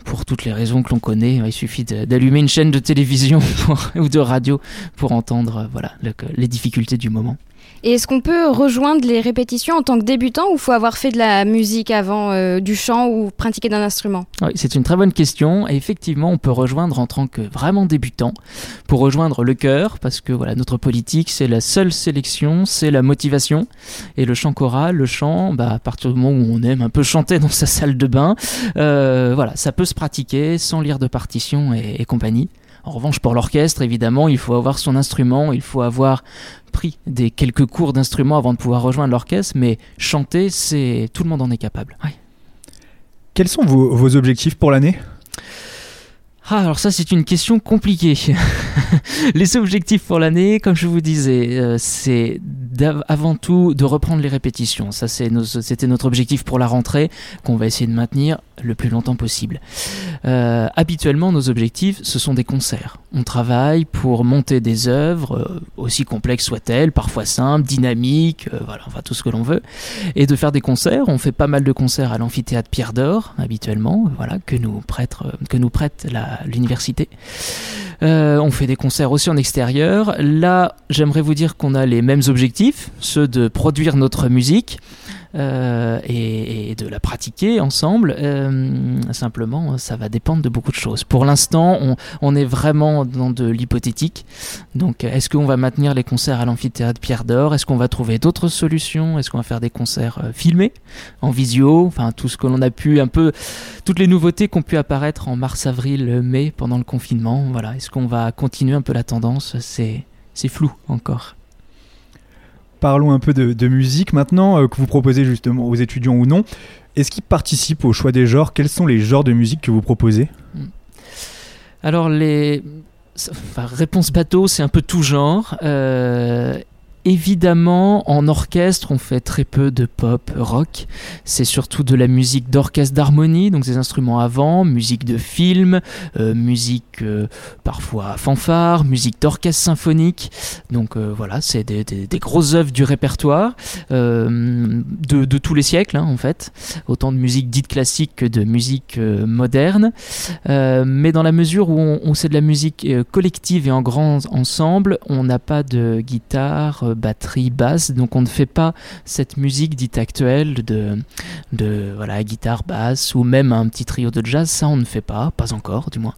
pour toutes les raisons que l'on connaît. Il suffit d'allumer une chaîne de télévision <laughs> ou de radio pour entendre euh, voilà, le- les difficultés du moment. Et est-ce qu'on peut rejoindre les répétitions en tant que débutant ou faut avoir fait de la musique avant, euh, du chant ou pratiquer d'un instrument? Oui, c'est une très bonne question. Et effectivement, on peut rejoindre en tant que vraiment débutant pour rejoindre le chœur, parce que voilà, notre politique, c'est la seule sélection, c'est la motivation. Et le chant choral, le chant, bah, à partir du moment où on aime un peu chanter dans sa salle de bain, euh, voilà, ça peut se pratiquer sans lire de partition et, et compagnie. En revanche, pour l'orchestre, évidemment, il faut avoir son instrument, il faut avoir pris des quelques cours d'instruments avant de pouvoir rejoindre l'orchestre, mais chanter, c'est tout le monde en est capable. Quels sont vos objectifs pour l'année? Ah, alors ça, c'est une question compliquée. <laughs> les objectifs pour l'année, comme je vous disais, euh, c'est avant tout de reprendre les répétitions. Ça, c'était notre objectif pour la rentrée, qu'on va essayer de maintenir le plus longtemps possible. Euh, habituellement, nos objectifs, ce sont des concerts. On travaille pour monter des œuvres, euh, aussi complexes soient-elles, parfois simples, dynamiques, voilà, enfin tout ce que l'on veut, et de faire des concerts. On fait pas mal de concerts à l'amphithéâtre Pierre d'Or, habituellement, voilà, que nous prête, que nous prête la- l'université. Euh, on fait des concerts aussi en extérieur. Là, j'aimerais vous dire qu'on a les mêmes objectifs, ceux de produire notre musique euh, et, de la pratiquer ensemble. Euh, simplement, ça va dépendre de beaucoup de choses. Pour l'instant, on, on est vraiment dans de l'hypothétique. Donc, est-ce qu'on va maintenir les concerts à l'amphithéâtre Pierre d'Or? Est-ce qu'on va trouver d'autres solutions? Est-ce qu'on va faire des concerts euh, filmés en visio? Enfin, tout ce que l'on a pu un peu toutes les nouveautés qui ont pu apparaître en mars, avril, mai pendant le confinement. Voilà, est-ce qu'on va continuer un peu la tendance? C'est flou encore. Parlons un peu de, musique maintenant, euh, que vous proposez justement aux étudiants ou non. Est-ce qu'ils participent au choix des genres? Quels sont les genres de musique que vous proposez? Alors les réponse bateau, c'est un peu tout genre. Euh, évidemment, en orchestre, on fait très peu de pop, rock. C'est surtout de la musique d'orchestre d'harmonie, donc des instruments avant, musique de film, euh, musique euh, parfois fanfare, musique d'orchestre symphonique. Donc euh, voilà, c'est des, grosses œuvres du répertoire de, tous les siècles, hein, en fait. Autant de musique dite classique que de musique moderne. Mais dans la mesure où on, on c'est de la musique collective et en grand ensemble, on n'a pas de guitare, batterie, basse, donc on ne fait pas cette musique dite actuelle de, de voilà, guitare, basse ou même un petit trio de jazz, ça on ne fait pas, pas encore du moins.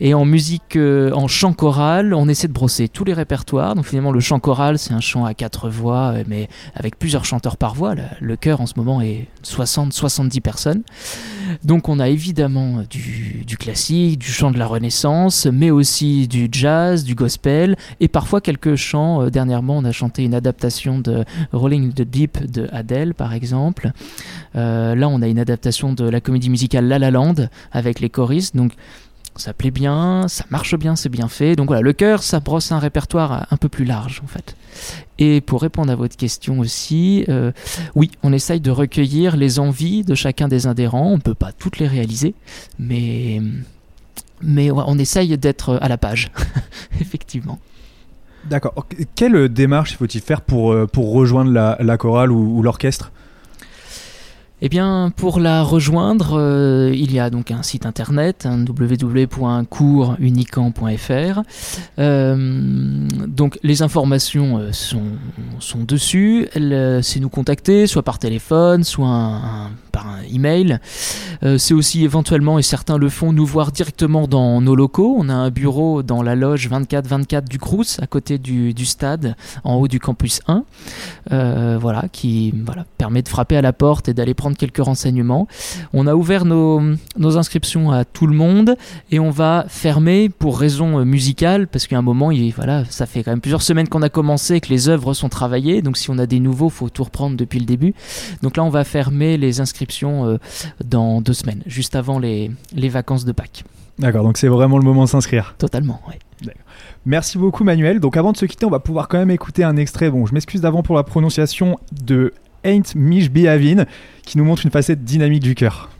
Et en musique, euh, en chant choral, on essaie de brosser tous les répertoires. Donc finalement, le chant choral, c'est un chant à quatre voix, euh, mais avec plusieurs chanteurs par voix. Le, chœur en ce moment est 60-70 personnes. Donc on a évidemment du, du classique, du chant de la Renaissance, mais aussi du jazz, du gospel, et parfois quelques chants. Euh, dernièrement, on a chanté une adaptation de Rolling in the Deep de Adele, par exemple. Euh, là, on a une adaptation de la comédie musicale La La Land avec les choristes. Donc ça plaît bien, ça marche bien, c'est bien fait. Donc voilà, le chœur, ça brosse un répertoire un peu plus large en fait. Et pour répondre à votre question aussi, euh, oui, on essaye de recueillir les envies de chacun des adhérents. On ne peut pas toutes les réaliser, mais, mais on essaye d'être à la page, <laughs> effectivement. D'accord. Quelle démarche faut-il faire pour, euh, pour rejoindre la, la chorale ou, ou l'orchestre? Eh bien, pour la rejoindre, euh, il y a donc un site internet, www.coursunican.fr. Euh, donc, les informations euh, sont, sont dessus. C'est nous contacter, soit par téléphone, soit par email. C'est aussi éventuellement, et certains le font, nous voir directement dans nos locaux. On a un bureau dans la loge 24-24 du Crous, à côté du, du stade, en haut du campus 1. Euh, voilà, qui voilà, permet de frapper à la porte et d'aller prendre quelques renseignements. On a ouvert nos, nos inscriptions à tout le monde et on va fermer pour raison euh, musicale parce qu'à un moment, il, voilà, ça fait quand même plusieurs semaines qu'on a commencé et que les œuvres sont travaillées. Donc si on a des nouveaux, faut tout reprendre depuis le début. Donc là, on va fermer les inscriptions euh, dans deux semaines, juste avant les, les vacances de Pâques. D'accord, donc c'est vraiment le moment de s'inscrire. Totalement, oui. Merci beaucoup Manuel. Donc avant de se quitter, on va pouvoir quand même écouter un extrait. Bon, je m'excuse d'avant pour la prononciation de Ain't Mish Behavin qui nous montre une facette dynamique du cœur.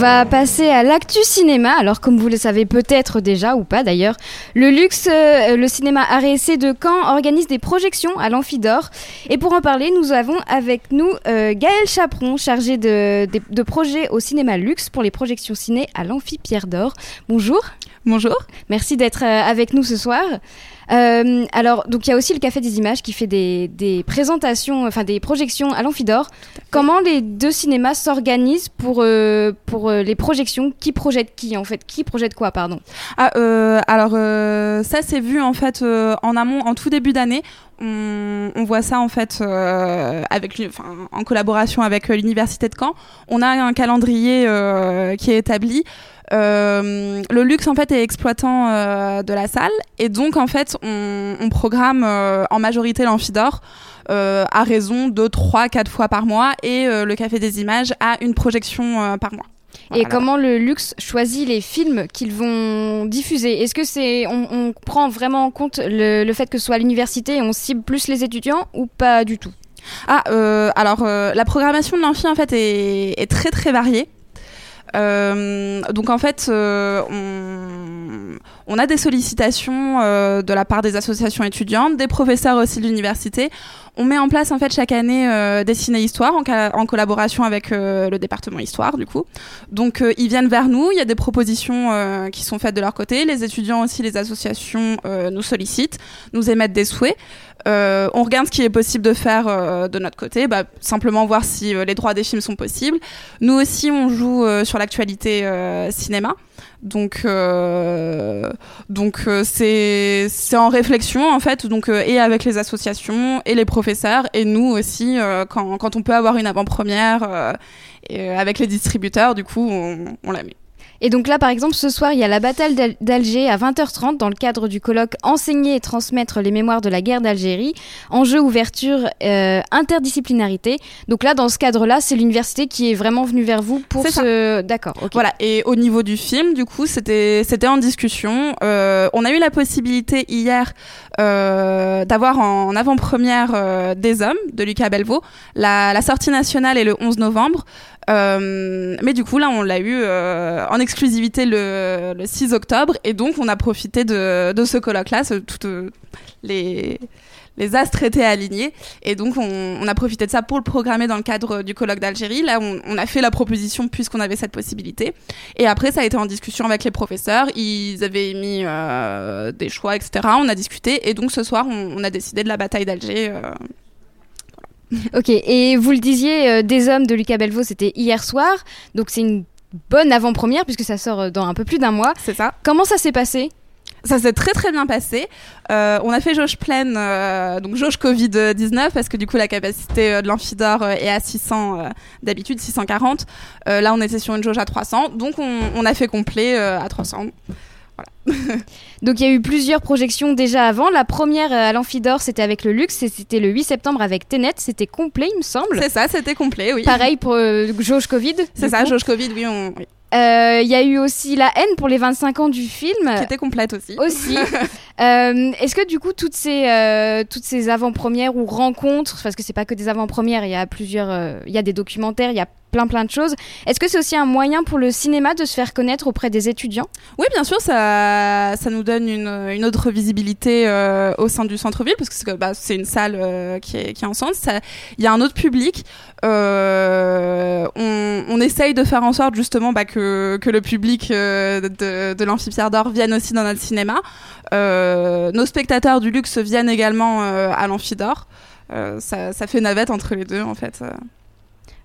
Va passer à l'actu cinéma. Alors, comme vous le savez peut-être déjà ou pas d'ailleurs, le Luxe, euh, le cinéma RSC de Caen organise des projections à l'Amphidor. Et pour en parler, nous avons avec nous euh, Gaël Chaperon, chargé de, de, de projets au cinéma Luxe pour les projections ciné à l'Amphi Pierre d'Or. Bonjour. Bonjour. Merci d'être euh, avec nous ce soir. Euh, alors, donc il y a aussi le Café des Images qui fait des, des présentations, enfin des projections à l'Amphidor. Comment les deux cinémas s'organisent pour, euh, pour euh, les projections? Qui projette qui en fait? Qui projette quoi, pardon? Ah, alors ça c'est vu en fait en amont, en tout début d'année. On, on voit ça en fait euh, avec, enfin, en collaboration avec l'université de Caen. On a un calendrier euh, qui est établi. Euh, le luxe en fait est exploitant euh, de la salle. Et donc en fait on, on programme euh, en majorité l'amphidor à raison de 3-4 fois par mois. Et le café des images a une projection par mois. Et comment le luxe choisit les films qu'ils vont diffuser? Est-ce que c'est on, on prend vraiment en compte le, le fait que ce soit à l'université et on cible plus les étudiants ou pas du tout? Ah, euh, alors euh, la programmation de l'amphi en fait est, est très très variée. Euh, donc en fait, euh, on, a des sollicitations euh, de la part des associations étudiantes, des professeurs aussi de l'université. On met en place en fait chaque année euh, des ciné-histoires en, collaboration avec euh, le département histoire du coup. Donc euh, ils viennent vers nous, il y a des propositions euh, qui sont faites de leur côté. Les étudiants aussi, les associations nous sollicitent, nous émettent des souhaits. On regarde ce qui est possible de faire de notre côté, bah, simplement voir si les droits des films sont possibles. Nous aussi, on joue sur l'actualité cinéma. Donc, euh, euh, c'est en réflexion en fait, donc euh, et avec les associations et les professeurs et nous aussi quand, quand on peut avoir une avant-première avec les distributeurs, du coup on, on la met. Et donc là, par exemple, ce soir, il y a la bataille d'Al- d'Alger à 20h30 dans le cadre du colloque Enseigner et transmettre les mémoires de la guerre d'Algérie. Enjeu, ouverture, euh, interdisciplinarité. Donc là, dans ce cadre-là, c'est l'université qui est vraiment venue vers vous pour ce... D'accord. Voilà, et au niveau du film, du coup, c'était c'était en discussion. Euh, on a eu la possibilité hier euh, d'avoir en avant-première euh, Des Hommes de Lucas Belvaux. La, la sortie nationale est le 11 novembre. Euh, mais du coup, là, on l'a eu euh, en exclusivité le, le 6 octobre. Et donc, on a profité de, de ce colloque-là, toutes euh, les les astres étaient alignés et donc on, on a profité de ça pour le programmer dans le cadre du colloque d'Algérie. Là, on, on a fait la proposition puisqu'on avait cette possibilité. Et après, ça a été en discussion avec les professeurs. Ils avaient mis euh, des choix, etc. On a discuté et donc ce soir, on, on a décidé de la bataille d'Alger. <laughs> Ok, et vous le disiez, euh, Des Hommes de Lucas Belvaux, c'était hier soir. Donc c'est une bonne avant-première puisque ça sort euh, dans un peu plus d'un mois. C'est ça. Comment ça s'est passé? Ça s'est très très bien passé. Euh, on a fait jauge pleine, euh, donc jauge Covid-19, parce que du coup la capacité de l'amphidor est à 600, euh, d'habitude 640. Euh, là on était sur une jauge à 300, donc on, on a fait complet à 300. <laughs> Donc il y a eu plusieurs projections déjà avant. La première euh, à l'Amphidor, c'était avec le Luxe et c'était le 8 septembre avec Tenet. C'était complet, il me semble. C'est ça, c'était complet, oui. Pareil pour euh, Jauge Covid. C'est ça, coup. jauge Covid, oui. On... oui. Euh, Il y a eu aussi La haine pour les 25 ans du film. Qui était complète aussi. Aussi. <laughs> Euh, Est-ce que du coup, toutes ces, euh, toutes ces avant-premières ou rencontres, parce que c'est pas que des avant-premières, il y a plusieurs. Il y a des documentaires, il y a plein plein de choses. Est-ce que c'est aussi un moyen pour le cinéma de se faire connaître auprès des étudiants? Oui, bien sûr, ça, ça nous donne une, une autre visibilité euh, au sein du centre-ville, parce que c'est bah, une salle euh, qui, est, qui est en centre. Il y a un autre public. Euh, on, on essaye de faire en sorte justement bah, que, que le public de, de l'Amphipierre d'Or vienne aussi dans notre cinéma. Nos spectateurs du luxe viennent également à l'Amphidor. Euh, ça, ça fait navette entre les deux en fait.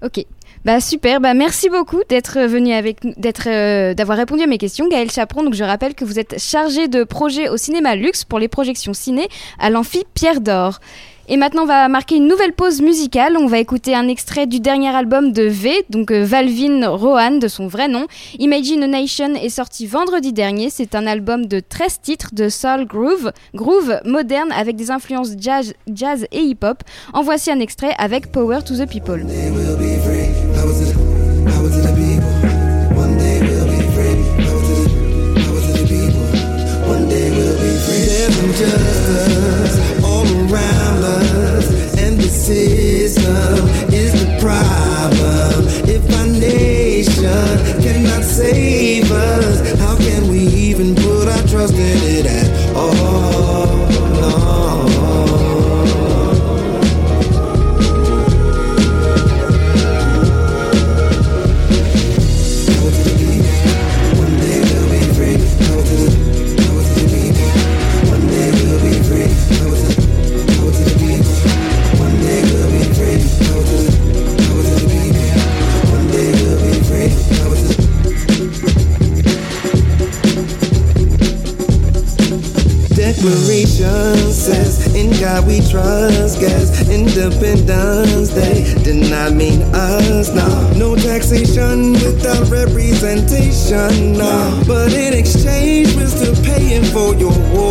Ok. Bah super, bah merci beaucoup d'être venu avec d'être euh, d'avoir répondu à mes questions Gaël Chaperon. Donc je rappelle que vous êtes chargé de projet au cinéma Luxe pour les projections ciné à l'amphi Pierre d'Or. Et maintenant, on va marquer une nouvelle pause musicale. On va écouter un extrait du dernier album de V, donc euh, Valvin Rohan de son vrai nom. Imagine a Nation est sorti vendredi dernier. C'est un album de 13 titres de soul groove, groove moderne avec des influences jazz, jazz et hip-hop. En voici un extrait avec Power to the People. all around us, and the system is the problem. If our nation cannot save us, how can we even put our trust in it at all? Independence Day did not mean us, no. No taxation without representation, no. But in exchange, we're still paying for your war.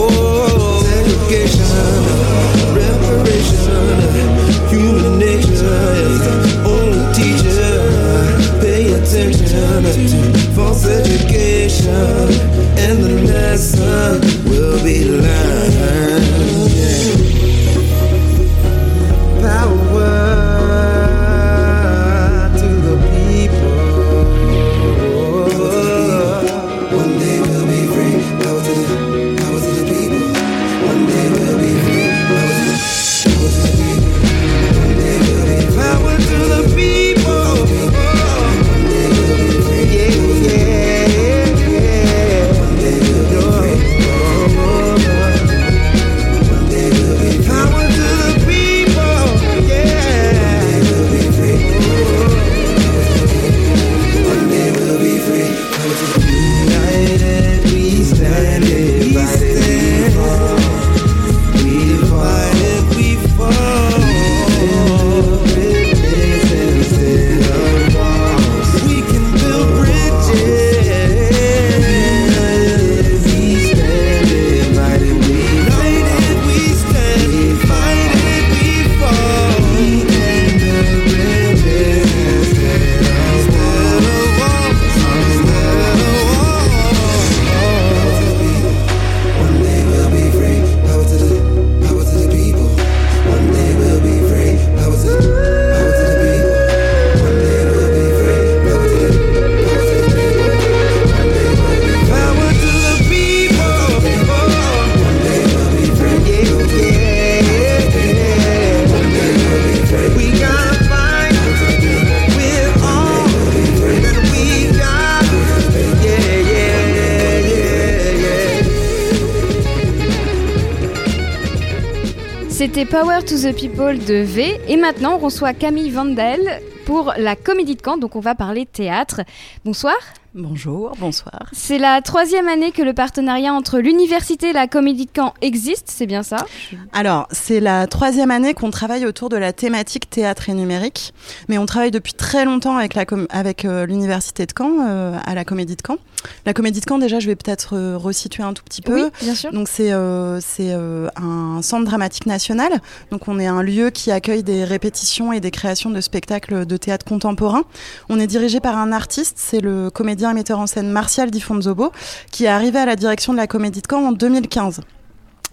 To the People de V. Et maintenant, on reçoit Camille Vandel pour la Comédie de Caen. Donc, on va parler théâtre. Bonsoir. Bonjour, bonsoir. C'est la troisième année que le partenariat entre l'université et la Comédie de Caen existe, c'est bien ça? Alors, c'est la troisième année qu'on travaille autour de la thématique théâtre et numérique, mais on travaille depuis très longtemps avec la avec euh, l'université de Caen, euh, à la Comédie de Caen. La Comédie de Caen, déjà, je vais peut-être euh, resituer un tout petit peu. Oui, bien sûr. Donc c'est euh, c'est euh, un centre dramatique national. Donc on est un lieu qui accueille des répétitions et des créations de spectacles de théâtre contemporain. On est dirigé par un artiste, c'est le comédien et metteur en scène Martial Di Fonzobo, qui est arrivé à la direction de la Comédie de Caen en 2015.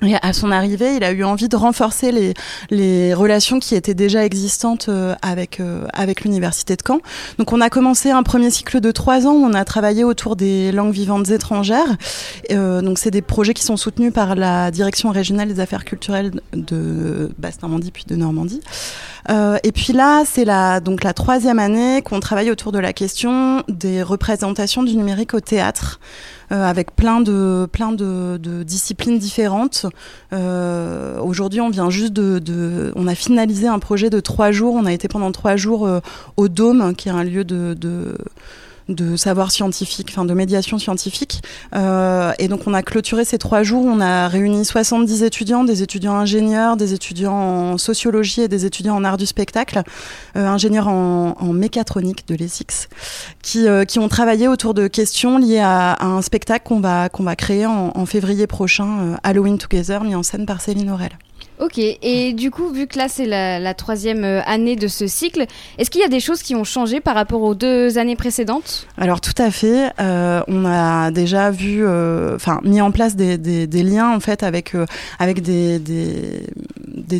Et à son arrivée, il a eu envie de renforcer les, les relations qui étaient déjà existantes euh, avec, euh, avec l'Université de Caen. Donc on a commencé un premier cycle de trois ans où on a travaillé autour des langues vivantes étrangères. Euh, donc c'est des projets qui sont soutenus par la Direction régionale des affaires culturelles de Basse-Normandie puis de Normandie. Euh, et puis là, c'est la, donc la troisième année qu'on travaille autour de la question des représentations du numérique au théâtre. Euh, avec plein de, plein de, de disciplines différentes. Euh, Aujourd'hui, on vient juste de, de, On a finalisé un projet de trois jours. On a été pendant trois jours euh, au Dôme, qui est un lieu de. de de savoir scientifique, enfin de médiation scientifique. Euh, et donc on a clôturé ces trois jours, on a réuni 70 étudiants, des étudiants ingénieurs, des étudiants en sociologie et des étudiants en art du spectacle, euh, ingénieurs en, en mécatronique de l'ESIX, qui, euh, qui ont travaillé autour de questions liées à, à un spectacle qu'on va, qu'on va créer en, en février prochain, euh, Halloween Together, mis en scène par Céline Aurel. Ok, et du coup, vu que là c'est la, troisième euh, année de ce cycle, est-ce qu'il y a des choses qui ont changé par rapport aux deux années précédentes? Alors tout à fait. Euh, on a déjà vu, euh, enfin mis en place des, liens en fait avec avec des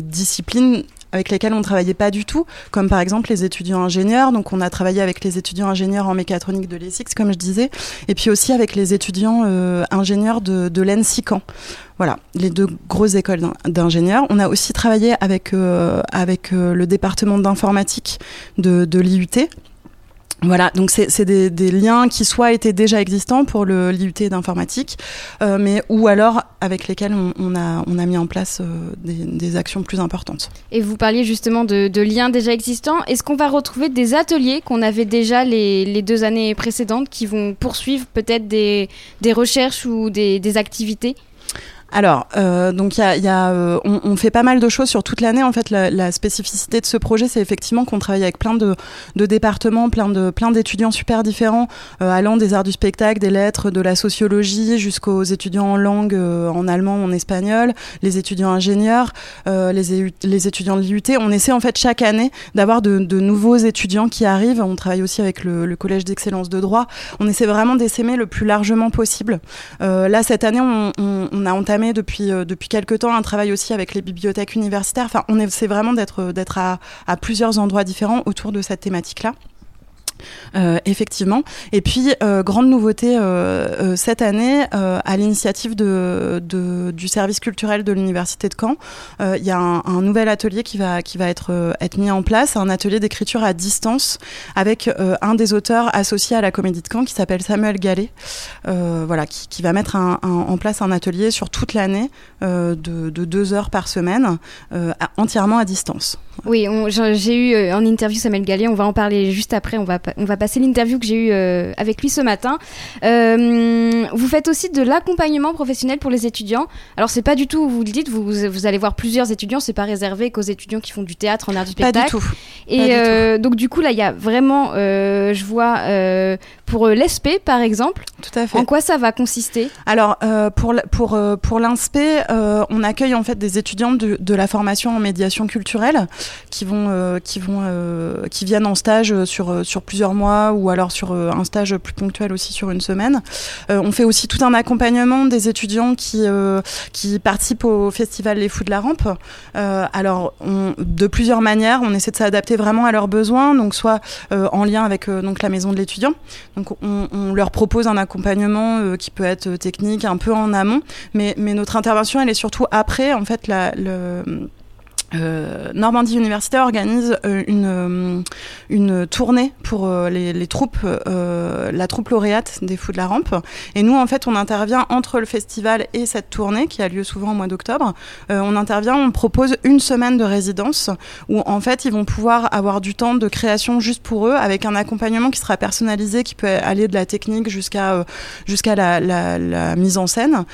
disciplines avec lesquelles on travaillait pas du tout, comme par exemple les étudiants ingénieurs. Donc on a travaillé avec les étudiants ingénieurs en mécatronique de l'ESIX, comme je disais, et puis aussi avec les étudiants euh, ingénieurs de, de. Voilà, les deux grosses écoles d'in- d'ingénieurs. On a aussi travaillé avec, euh, avec euh, le département d'informatique de, de l'IUT. Voilà, donc c'est des, liens qui soit étaient déjà existants pour le l'IUT d'informatique, euh, mais ou alors avec lesquels on, a mis en place euh, des, actions plus importantes. Et vous parliez justement de, liens déjà existants. Est-ce qu'on va retrouver des ateliers qu'on avait déjà les, deux années précédentes qui vont poursuivre peut-être des, recherches ou des activités? Alors, euh, donc y a, y a, euh, on, on fait pas mal de choses sur toute l'année. En fait, la, la spécificité de ce projet, c'est effectivement qu'on travaille avec plein de, de départements, plein de plein d'étudiants super différents, euh, allant des arts du spectacle, des lettres, de la sociologie, jusqu'aux étudiants en langue, euh, en allemand, en espagnol, les étudiants ingénieurs, euh, les, les étudiants de l'IUT. On essaie en fait chaque année d'avoir de, de nouveaux étudiants qui arrivent. On travaille aussi avec le, le collège d'excellence de droit. On essaie vraiment d'essaimer le plus largement possible. Euh, là, cette année, on, on- on a entamé depuis, euh, depuis quelques temps un travail aussi avec les bibliothèques universitaires. On essaie vraiment d'être à plusieurs endroits différents autour de cette thématique-là. Euh, effectivement. Et puis, euh, grande nouveauté euh, cette année, à l'initiative de, du service culturel de l'Université de Caen, il y a un, nouvel atelier qui va, qui va être, être mis en place, un atelier d'écriture à distance avec un des auteurs associés à la Comédie de Caen qui s'appelle Samuel Gallet, voilà, qui, qui va mettre en place un atelier sur toute l'année de, de deux heures par semaine, entièrement à distance. Oui, j'ai eu en interview Samuel Gallier, on va en parler juste après, on va, on va passer l'interview que j'ai eue euh, avec lui ce matin. Euh, vous faites aussi de l'accompagnement professionnel pour les étudiants. Alors c'est pas du tout, vous le dites, vous, vous allez voir plusieurs étudiants, c'est pas réservé qu'aux étudiants qui font du théâtre en art du Pas du spectacle. tout. Et Pas du euh, donc du coup là, il y a vraiment, euh, je vois, euh, pour euh, l'ESP par exemple, Tout à fait. en quoi ça va consister? Alors euh, pour pour euh, pour euh, on accueille en fait des étudiants de, de la formation en médiation culturelle qui vont euh, qui vont qui viennent en stage sur sur plusieurs mois ou alors sur un stage plus ponctuel aussi sur une semaine. On fait aussi tout un accompagnement des étudiants qui qui participent au festival Les Fous de la Rampe. Alors on, de plusieurs manières, on essaie de s'adapter vraiment à leurs besoins, donc soit en lien avec donc la maison de l'étudiant. Donc on, on leur propose un accompagnement euh, qui peut être technique, un peu en amont, mais, notre intervention elle est surtout après. En fait, la, euh, Normandie Universitaire organise euh, une, euh, une tournée pour euh, les, les troupes, la troupe lauréate des Fous de la Rampe. Et nous, en fait, on intervient entre le festival et cette tournée qui a lieu souvent au mois d'octobre. On intervient, on propose une semaine de résidence où, en fait, ils vont pouvoir avoir du temps de création juste pour eux avec un accompagnement qui sera personnalisé, qui peut aller de la technique jusqu'à jusqu'à la, la, la mise en scène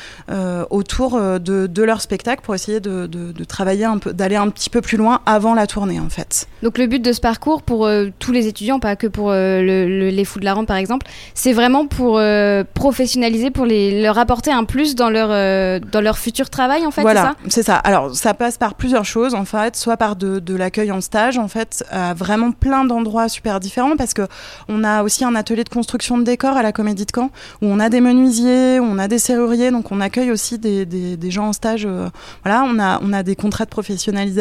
autour de, de leur spectacle pour essayer de, de, de travailler un peu, d'aller un petit peu plus loin avant la tournée en fait. Donc le but de ce parcours pour euh, tous les étudiants, pas que pour euh, le- le- les fous de la rampe par exemple, c'est vraiment pour euh, professionnaliser, pour les, leur apporter un plus dans leur, dans leur futur travail en fait, voilà, c'est c'est ça. Alors ça passe par plusieurs choses en fait, soit par de, de l'accueil en stage en fait, à vraiment plein d'endroits super différents parce que on a aussi un atelier de construction de décors à la Comédie de Caen où on a des menuisiers, on a des serruriers, donc on accueille aussi des, des, des gens en stage. voilà, on a on a des contrats de professionnalisation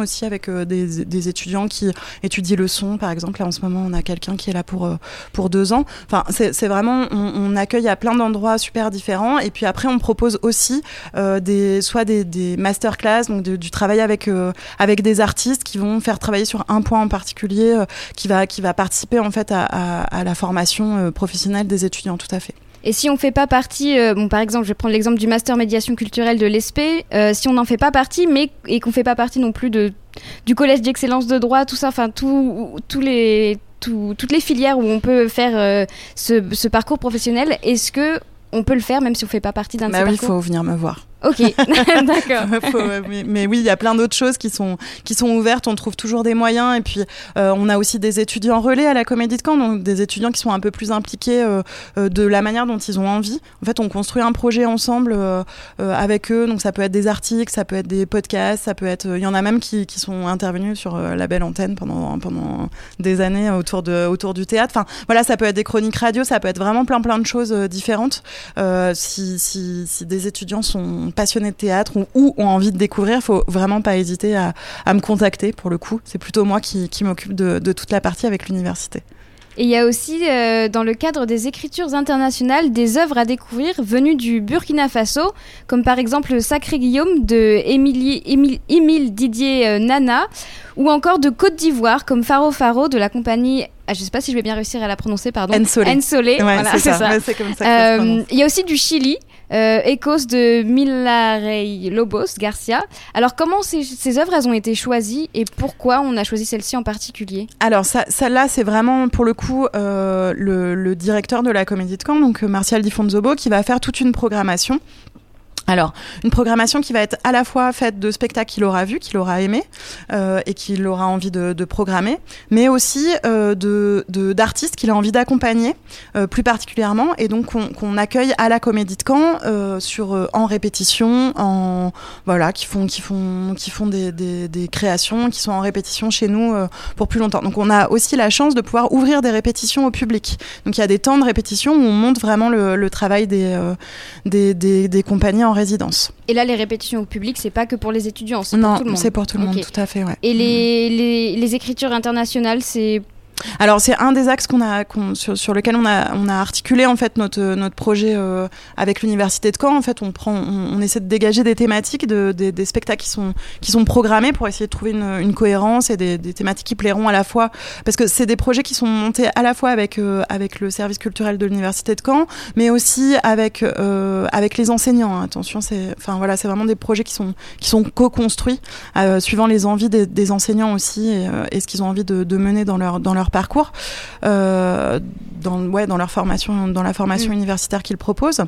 aussi avec euh, des, étudiants qui étudient le son par exemple. Là en ce moment on a quelqu'un qui est là pour euh, pour deux ans. Enfin c'est vraiment on, accueille à plein d'endroits super différents et puis après on propose aussi euh, des soit des, des masterclass donc du travail avec avec des artistes qui vont faire travailler sur un point en particulier qui va qui va participer en fait à, la formation professionnelle des étudiants tout à fait. Et si on fait pas partie, euh, bon par exemple, je vais prendre l'exemple du master médiation culturelle de l'ESP, euh, si on n'en fait pas partie, mais et qu'on fait pas partie non plus de du collège d'excellence de droit, tout ça, enfin tout, tous les tout- toutes les filières où on peut faire euh, ce, ce parcours professionnel, est-ce que on peut le faire même si on fait pas partie d'un de Bah ces oui, il faut venir me voir. Ok, <laughs> d'accord. Mais, oui, il y a plein d'autres choses qui sont qui sont ouvertes. On trouve toujours des moyens. Et puis, euh, on a aussi des étudiants relais à la Comédie de Caen, donc des étudiants qui sont un peu plus impliqués euh, euh, de la manière dont ils ont envie. En fait, on construit un projet ensemble euh, euh, avec eux. Donc, ça peut être des articles, ça peut être des podcasts, ça peut être. Il y en a même qui, qui sont intervenus sur la belle antenne pendant pendant des années autour de autour du théâtre. Enfin, voilà, ça peut être des chroniques radio, ça peut être vraiment plein plein de choses différentes. Si, si si des étudiants sont passionnés de théâtre ou, ou ont envie de découvrir, faut vraiment pas hésiter à, à me contacter pour le coup. C'est plutôt moi qui, qui m'occupe de, de toute la partie avec l'université. Et il y a aussi, euh, dans le cadre des écritures internationales, des œuvres à découvrir venues du Burkina Faso, comme par exemple le Sacré Guillaume de Émilie- Émile, Émile Didier euh, Nana, ou encore de Côte d'Ivoire, comme Faro Faro de la compagnie. ah, je sais pas si je vais bien réussir à la prononcer, pardon. Ensolé. Ensolé, Ouais, voilà, c'est ça. Ouais, Euh. Il y a aussi du Chili, euh, Ecos de Milarey Lobos Garcia. Alors, comment ces, œuvres elles ont été choisies et pourquoi on a choisi celle-ci en particulier? Alors celle-là, c'est vraiment pour le coup euh, le, le directeur de la Comédie de Caen, donc euh, Martial Di Fonzobo, qui va faire toute une programmation Alors, une programmation qui va être à la fois faite de spectacles qu'il aura vus, qu'il aura aimé euh, et qu'il aura envie de, programmer, mais aussi euh, d'artistes qu'il a envie d'accompagner euh, plus particulièrement, et donc qu'on accueille à la Comédie de Caen euh, sur en répétition, en voilà, qui font qui font qui font des, des, créations, qui sont en répétition chez nous pour plus longtemps. Donc on a aussi la chance de pouvoir ouvrir des répétitions au public. Donc il y a des temps de répétition où on montre vraiment le, travail des, des, des des compagnies en résidence. Et là, les répétitions au public, c'est pas que pour les étudiants, c'est Non, pour tout le monde. c'est pour tout le monde, tout à fait, ouais. Et les, les, les écritures internationales, c'est Alors c'est un des axes qu'on a qu'on- sur, sur lequel on a on a articulé en fait notre notre projet euh, avec l'université de Caen. En fait, on prend on, essaie de dégager des thématiques, de, des- des spectacles qui sont qui sont programmés pour essayer de trouver une, une cohérence et des, des thématiques qui plairont à la fois parce que c'est des projets qui sont montés à la fois avec euh, avec le service culturel de l'université de Caen, mais aussi avec euh, avec les enseignants. Attention, c'est enfin voilà, c'est vraiment des projets qui sont qui sont co-construits euh, suivant les envies des, des enseignants aussi et, euh, et ce qu'ils ont envie de, de mener dans leur dans leur parcours, euh, dans ouais dans leur formation dans la formation Mm. universitaire qu'ils proposent.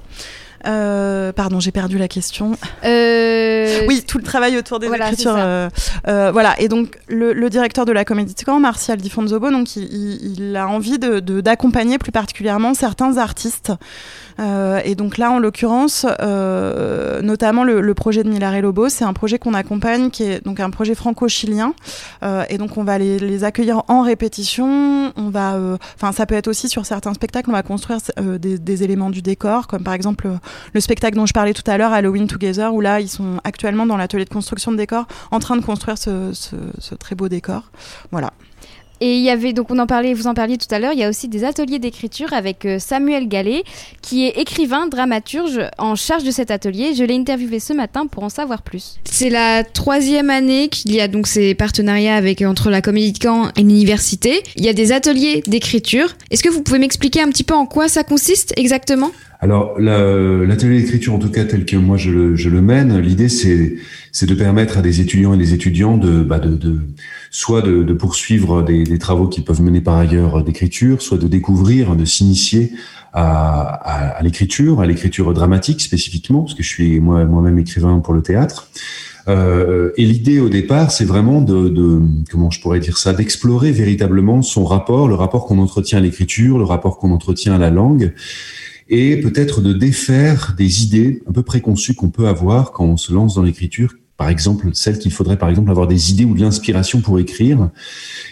Euh, pardon, j'ai perdu la question. Euh, <laughs> Oui, tout le travail autour des Voilà, écritures. euh, voilà, et donc le, le directeur de la Comédie de Caen, Martial Di Fonzobo, donc il, a envie de de- d'accompagner plus particulièrement certains artistes. Euh, et donc là, en l'occurrence, euh, notamment le, le projet de Milare Lobo, c'est un projet qu'on accompagne, qui est donc un projet franco-chilien. Euh, et donc on va les, les accueillir en répétition. On va, enfin, ça peut être aussi sur certains spectacles, on va construire des, des éléments du décor, comme par exemple le spectacle dont je parlais tout à l'heure, Halloween Together, où là, ils sont actuellement dans l'atelier de construction de décor, en train de construire ce, ce- ce très beau décor. Voilà. Et il y avait, donc on en parlait, vous en parliez tout à l'heure, il y a aussi des ateliers d'écriture avec euh, Samuel Gallet, qui est écrivain, dramaturge en charge de cet atelier. Je l'ai interviewé ce matin pour en savoir plus. C'est la troisième année qu'il y a donc ces partenariats avec, entre la Comédie de Caen et l'université. Il y a des ateliers d'écriture. Est-ce que vous pouvez m'expliquer un petit peu en quoi ça consiste exactement? Alors, la- l'atelier d'écriture, en tout cas tel que moi je le, je le mène, l'idée c'est de permettre à des étudiants et des étudiants de, bah, de, de soit de, de poursuivre des, des travaux qu'ils peuvent mener par ailleurs d'écriture, soit de découvrir, de s'initier à l'écriture, à l'écriture dramatique spécifiquement, parce que je suis moi moi-même écrivain pour le théâtre. Euh, et l'idée au départ, c'est vraiment de, de comment je pourrais dire ça, d'explorer véritablement son rapport, le rapport qu'on entretient à l'écriture, le rapport qu'on entretient à la langue, et peut-être de défaire des idées un peu préconçues qu'on peut avoir quand on se lance dans l'écriture. Par exemple, celle qu'il faudrait par exemple avoir des idées ou de l'inspiration pour écrire.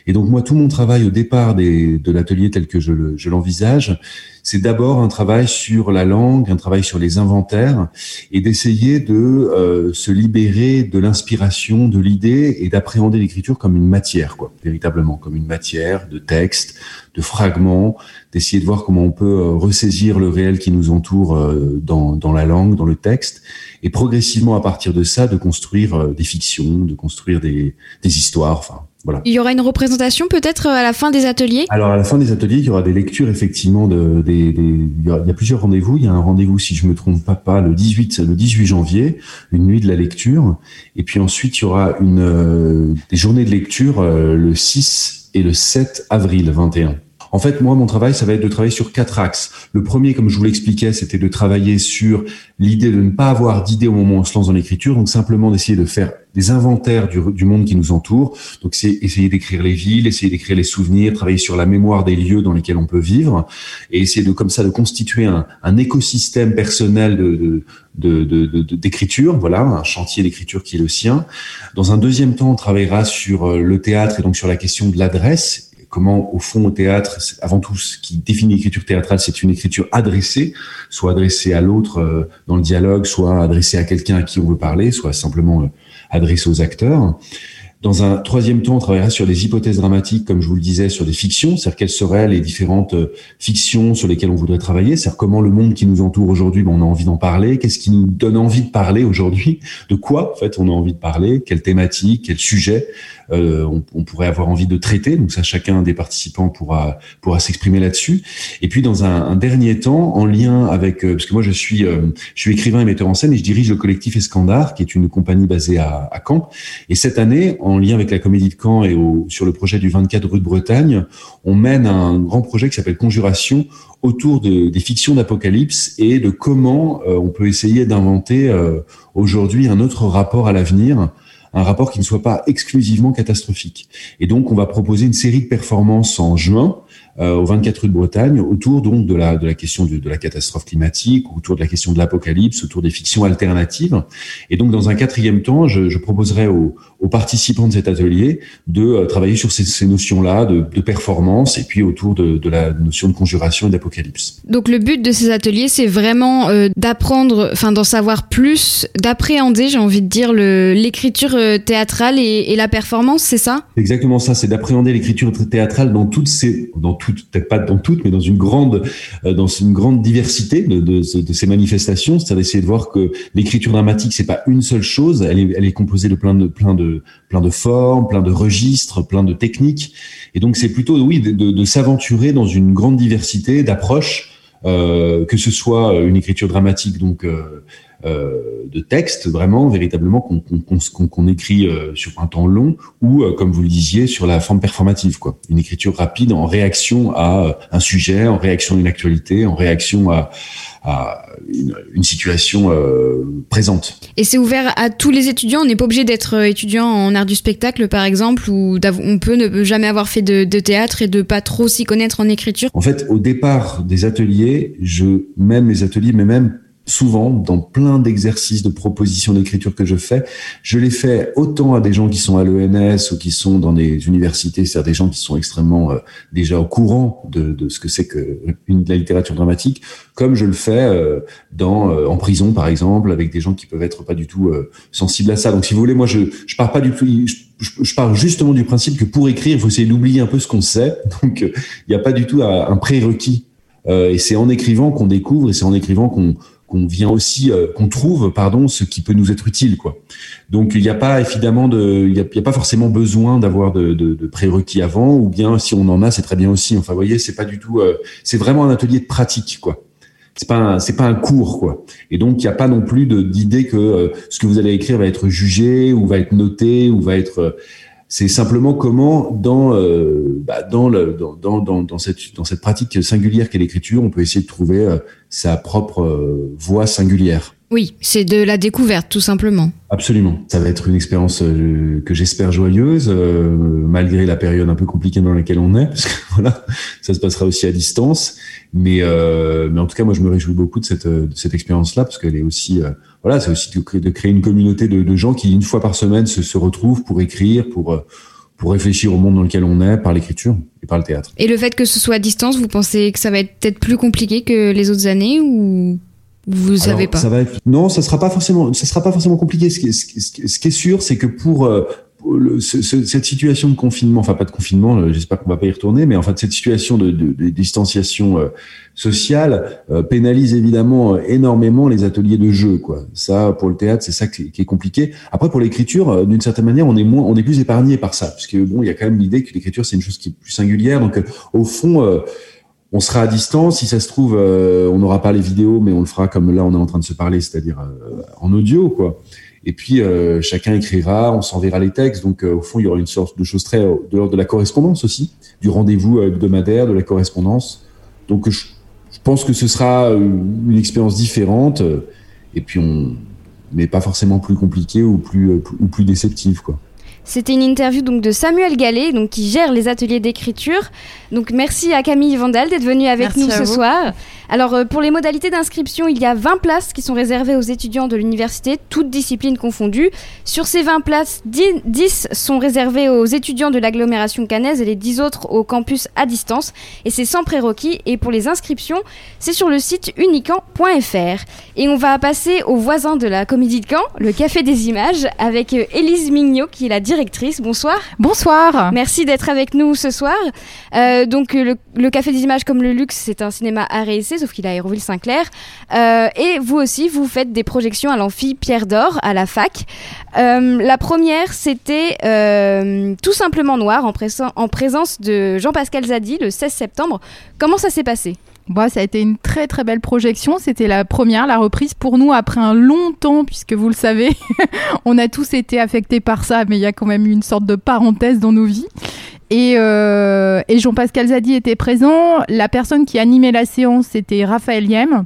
Et donc moi, tout mon travail au départ de l'atelier tel que je l'envisage, c'est d'abord un travail sur la langue, un travail sur les inventaires, et d'essayer de euh, se libérer de l'inspiration, de l'idée, et d'appréhender l'écriture comme une matière, quoi, véritablement, comme une matière de texte, de fragments, d'essayer de voir comment on peut euh, ressaisir le réel qui nous entoure euh, dans, dans la langue, dans le texte, et progressivement à partir de ça, de construire euh, des fictions, de construire des, des histoires, enfin voilà. Il y aura une représentation peut-être euh, à la fin des ateliers? Alors à la fin des ateliers, il y aura des lectures effectivement de des, des il, y a, il y a plusieurs rendez-vous. Il y a un rendez-vous si je me trompe pas pas le 18 le 18 janvier, une nuit de la lecture, et puis ensuite il y aura une euh, des journées de lecture euh, le 6 et le 7 avril 21. En fait, moi, mon travail, ça va être de travailler sur quatre axes. Le premier, comme je vous l'expliquais, c'était de travailler sur l'idée de ne pas avoir d'idée au moment où on se lance dans l'écriture, donc simplement d'essayer de faire des inventaires du, monde qui nous entoure. Donc, c'est essayer d'écrire les villes, essayer d'écrire les souvenirs, travailler sur la mémoire des lieux dans lesquels on peut vivre, et essayer de, comme ça, de constituer un, écosystème personnel d'écriture, voilà, un chantier d'écriture qui est le sien. Dans un deuxième temps, on travaillera sur euh, le théâtre et donc sur la question de l'adresse comment, au fond, au théâtre, avant tout, ce qui définit l'écriture théâtrale, c'est une écriture adressée, soit adressée à l'autre euh, dans le dialogue, soit adressée à quelqu'un à qui on veut parler, soit simplement euh, adressée aux acteurs. Dans un troisième temps, on travaillera sur des hypothèses dramatiques, comme je vous le disais, sur des fictions, c'est-à-dire quelles seraient les différentes euh, fictions sur lesquelles on voudrait travailler, c'est-à-dire comment le monde qui nous entoure aujourd'hui, ben, on a envie d'en parler, qu'est-ce qui nous donne envie de parler aujourd'hui, de quoi en fait on a envie de parler, quelle thématique, quel sujet euh, on, pourrait avoir envie de traiter. Donc ça, chacun des participants pourra pourra s'exprimer là-dessus. Et puis dans un, dernier temps, en lien avec, euh, parce que moi je suis euh, je suis écrivain et metteur en scène et je dirige le collectif Escandard, qui est une compagnie basée à, à Caen. Et cette année, en lien avec la Comédie de Caen et sur le projet du 24 rue de Bretagne, on mène un grand projet qui s'appelle Conjuration autour de, des fictions d'apocalypse et de comment euh, on peut essayer d'inventer euh, aujourd'hui un autre rapport à l'avenir, un rapport qui ne soit pas exclusivement catastrophique. Et donc, on va proposer une série de performances en juin euh, au 24 rue de Bretagne autour donc de la de la question de, de la catastrophe climatique, autour de la question de l'apocalypse, autour des fictions alternatives. Et donc, dans un quatrième temps, je, je proposerai aux, aux participants de cet atelier de euh, travailler sur ces, ces notions-là de, de performance et puis autour de, de la notion de conjuration et d'apocalypse. Donc le but de ces ateliers, c'est vraiment euh, d'apprendre, enfin d'en savoir plus, d'appréhender, j'ai envie de dire, le- l'écriture euh, théâtrale et, et la performance, c'est ça? Exactement ça, c'est d'appréhender l'écriture théâtrale dans toutes ses, dans toutes, peut-être pas dans toutes, mais dans une grande, euh, dans une grande diversité de, de, de ces manifestations. C'est-à-dire d'essayer de voir que l'écriture dramatique, c'est pas une seule chose. Elle est, elle est composée de plein de, plein de, plein de formes, plein de registres, plein de techniques. Et donc, c'est plutôt, oui, de, de, de s'aventurer dans une grande diversité d'approches, euh, que ce soit une écriture dramatique, donc, euh, de texte vraiment véritablement qu'on écrit euh, sur un temps long ou euh, comme vous le disiez sur la forme performative quoi une écriture rapide en réaction à euh, un sujet en réaction à une actualité en réaction à, à une, une situation euh, présente Et c'est ouvert à tous les étudiants. On n'est pas obligé d'être euh, étudiant en art du spectacle, par exemple, ou on peut ne jamais avoir fait de, de théâtre et de pas trop s'y connaître en écriture. En fait, au départ des ateliers, je même les ateliers, mais même souvent dans plein d'exercices de propositions d'écriture que je fais, je les fais autant à des gens qui sont à l'ENS ou qui sont dans des universités, c'est-à-dire des gens qui sont extrêmement euh, déjà au courant de, de ce que c'est que une, la littérature dramatique, comme je le fais euh, dans euh, en prison par exemple, avec des gens qui peuvent être pas du tout euh, sensibles à ça. Donc si vous voulez, moi je je pars pas du tout, je, je- je pars justement du principe que pour écrire, il faut essayer d'oublier un peu ce qu'on sait. <laughs> Donc il n'y a pas du tout un prérequis. Euh, et c'est en écrivant qu'on découvre et c'est en écrivant qu'on qu'on vient aussi euh, qu'on trouve pardon ce qui peut nous être utile quoi. Donc il n'y a pas évidemment de il y a, pas forcément besoin d'avoir de, de, prérequis avant ou bien si on en a c'est très bien aussi. Enfin vous voyez c'est pas du tout euh, c'est vraiment un atelier de pratique quoi. C'est pas c'est pas un cours quoi. Et donc il n'y a pas non plus d'idée que euh, ce que vous allez écrire va être jugé ou va être noté ou va être c'est simplement comment dans euh, bah, dans cette dans cette pratique singulière qu'est l'écriture, on peut essayer de trouver euh, sa propre euh, voie singulière. Oui, c'est de la découverte, tout simplement. Absolument. Ça va être une expérience euh, que j'espère joyeuse, euh, malgré la période un peu compliquée dans laquelle on est, parce que <laughs> voilà, ça se passera aussi à distance. Mais, euh, mais en tout cas, moi, je me réjouis beaucoup de cette, euh, de cette expérience-là, parce qu'elle est aussi, euh, voilà, c'est aussi de créer, de créer une communauté de, de gens qui, une fois par semaine, se, se retrouvent pour écrire, pour, pour réfléchir au monde dans lequel on est par l'écriture et par le théâtre. Et le fait que ce soit à distance, vous pensez que ça va être peut-être plus compliqué que les autres années ou vous savez Alors, pas Ça va être... Non, ça sera pas forcément, ça sera pas forcément compliqué. Ce qui est, ce qui sûr, c'est que pour, euh, le- ce- cette situation de confinement, enfin pas de confinement, euh, j'espère qu'on va pas y retourner, mais en fait cette situation de, de- de distanciation euh, sociale euh, pénalise évidemment énormément les ateliers de jeu. Quoi. Ça, pour le théâtre, c'est ça qui, qui est compliqué. Après, pour l'écriture, d'une certaine manière, on est moins, on est plus épargné par ça, parce que bon, il y a quand même l'idée que l'écriture c'est une chose qui est plus singulière. Donc, au fond. euh, on sera à distance. Si ça se trouve, euh, on n'aura pas les vidéos, mais on le fera comme là, on est en train de se parler, c'est-à-dire euh, en audio, quoi. Et puis euh, chacun écrira, on s'enverra les textes. Donc au fond, il y aura une sorte de chose très de de la correspondance aussi, du rendez-vous hebdomadaire, de la correspondance. Donc je, je pense que ce sera une expérience différente. et puis on, mais pas forcément plus compliquée ou plus ou plus déceptive, quoi. C'était une interview donc de Samuel Gallet, donc qui gère les ateliers d'écriture. Donc merci à Camille Vandal d'être venue avec Merci nous ce vous. soir. Alors euh, pour les modalités d'inscription, il y a 20 places qui sont réservées aux étudiants de l'université, toutes disciplines confondues. Sur ces 20 places, 10, 10 sont réservées aux étudiants de l'agglomération cannaise et les 10 autres au campus à distance. Et c'est sans prérequis. Et pour les inscriptions, c'est sur le site unican.fr. Et on va passer au voisin de la Comédie de Caen, le Café des Images, avec euh, Élise Mignot qui est la directrice. Bonsoir. Bonsoir. Merci d'être avec nous ce soir. Euh, donc euh, le, le Café des Images comme le Luxe, c'est un cinéma essai, sauf qu'il est à Aéroville-Saint-Clair. Euh, et vous aussi, vous faites des projections à l'amphi Pierre d'Or à la fac. Euh, la première, c'était tout simplement noir en, en présence de Jean-Pascal Zadi le 16 septembre. Comment ça s'est passé? Bon, ça a été une très très belle projection. C'était la première, la reprise pour nous après un long temps, puisque vous le savez, <laughs> on a tous été affectés par ça, mais il y a quand même eu une sorte de parenthèse dans nos vies. Et, euh, et Jean-Pascal Zadi était présent. La personne qui animait la séance, c'était Raphaël Yem.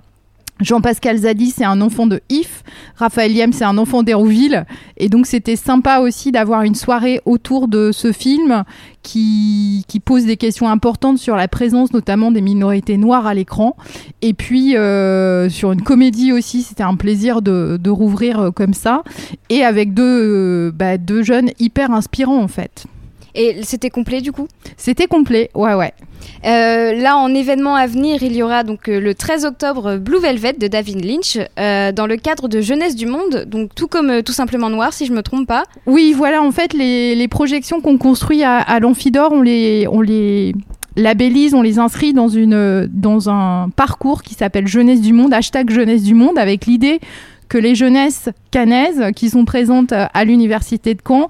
Jean-Pascal Zadi, c'est un enfant de If. Raphaël Yem, c'est un enfant d'Hérouville. Et donc, c'était sympa aussi d'avoir une soirée autour de ce film qui, pose des questions importantes sur la présence notamment des minorités noires à l'écran. Et puis, euh, sur une comédie aussi, c'était un plaisir de, rouvrir euh, comme ça. Et avec euh, bah, deux jeunes hyper inspirants, en fait. Et c'était complet du coup? C'était complet, ouais, ouais. Euh, là, en événement à venir, il y aura donc euh, le 13 octobre Blue Velvet de David Lynch euh, dans le cadre de Jeunesse du Monde, donc tout comme Tout simplement Noir, si je me trompe pas. Oui, voilà, en fait, les, les projections qu'on construit à, à l'Amphidore, on les, on les labellise, on les inscrit dans, une, dans un parcours qui s'appelle Jeunesse du Monde, hashtag Jeunesse du Monde, avec l'idée que les jeunesses canaises qui sont présentes à l'université de Caen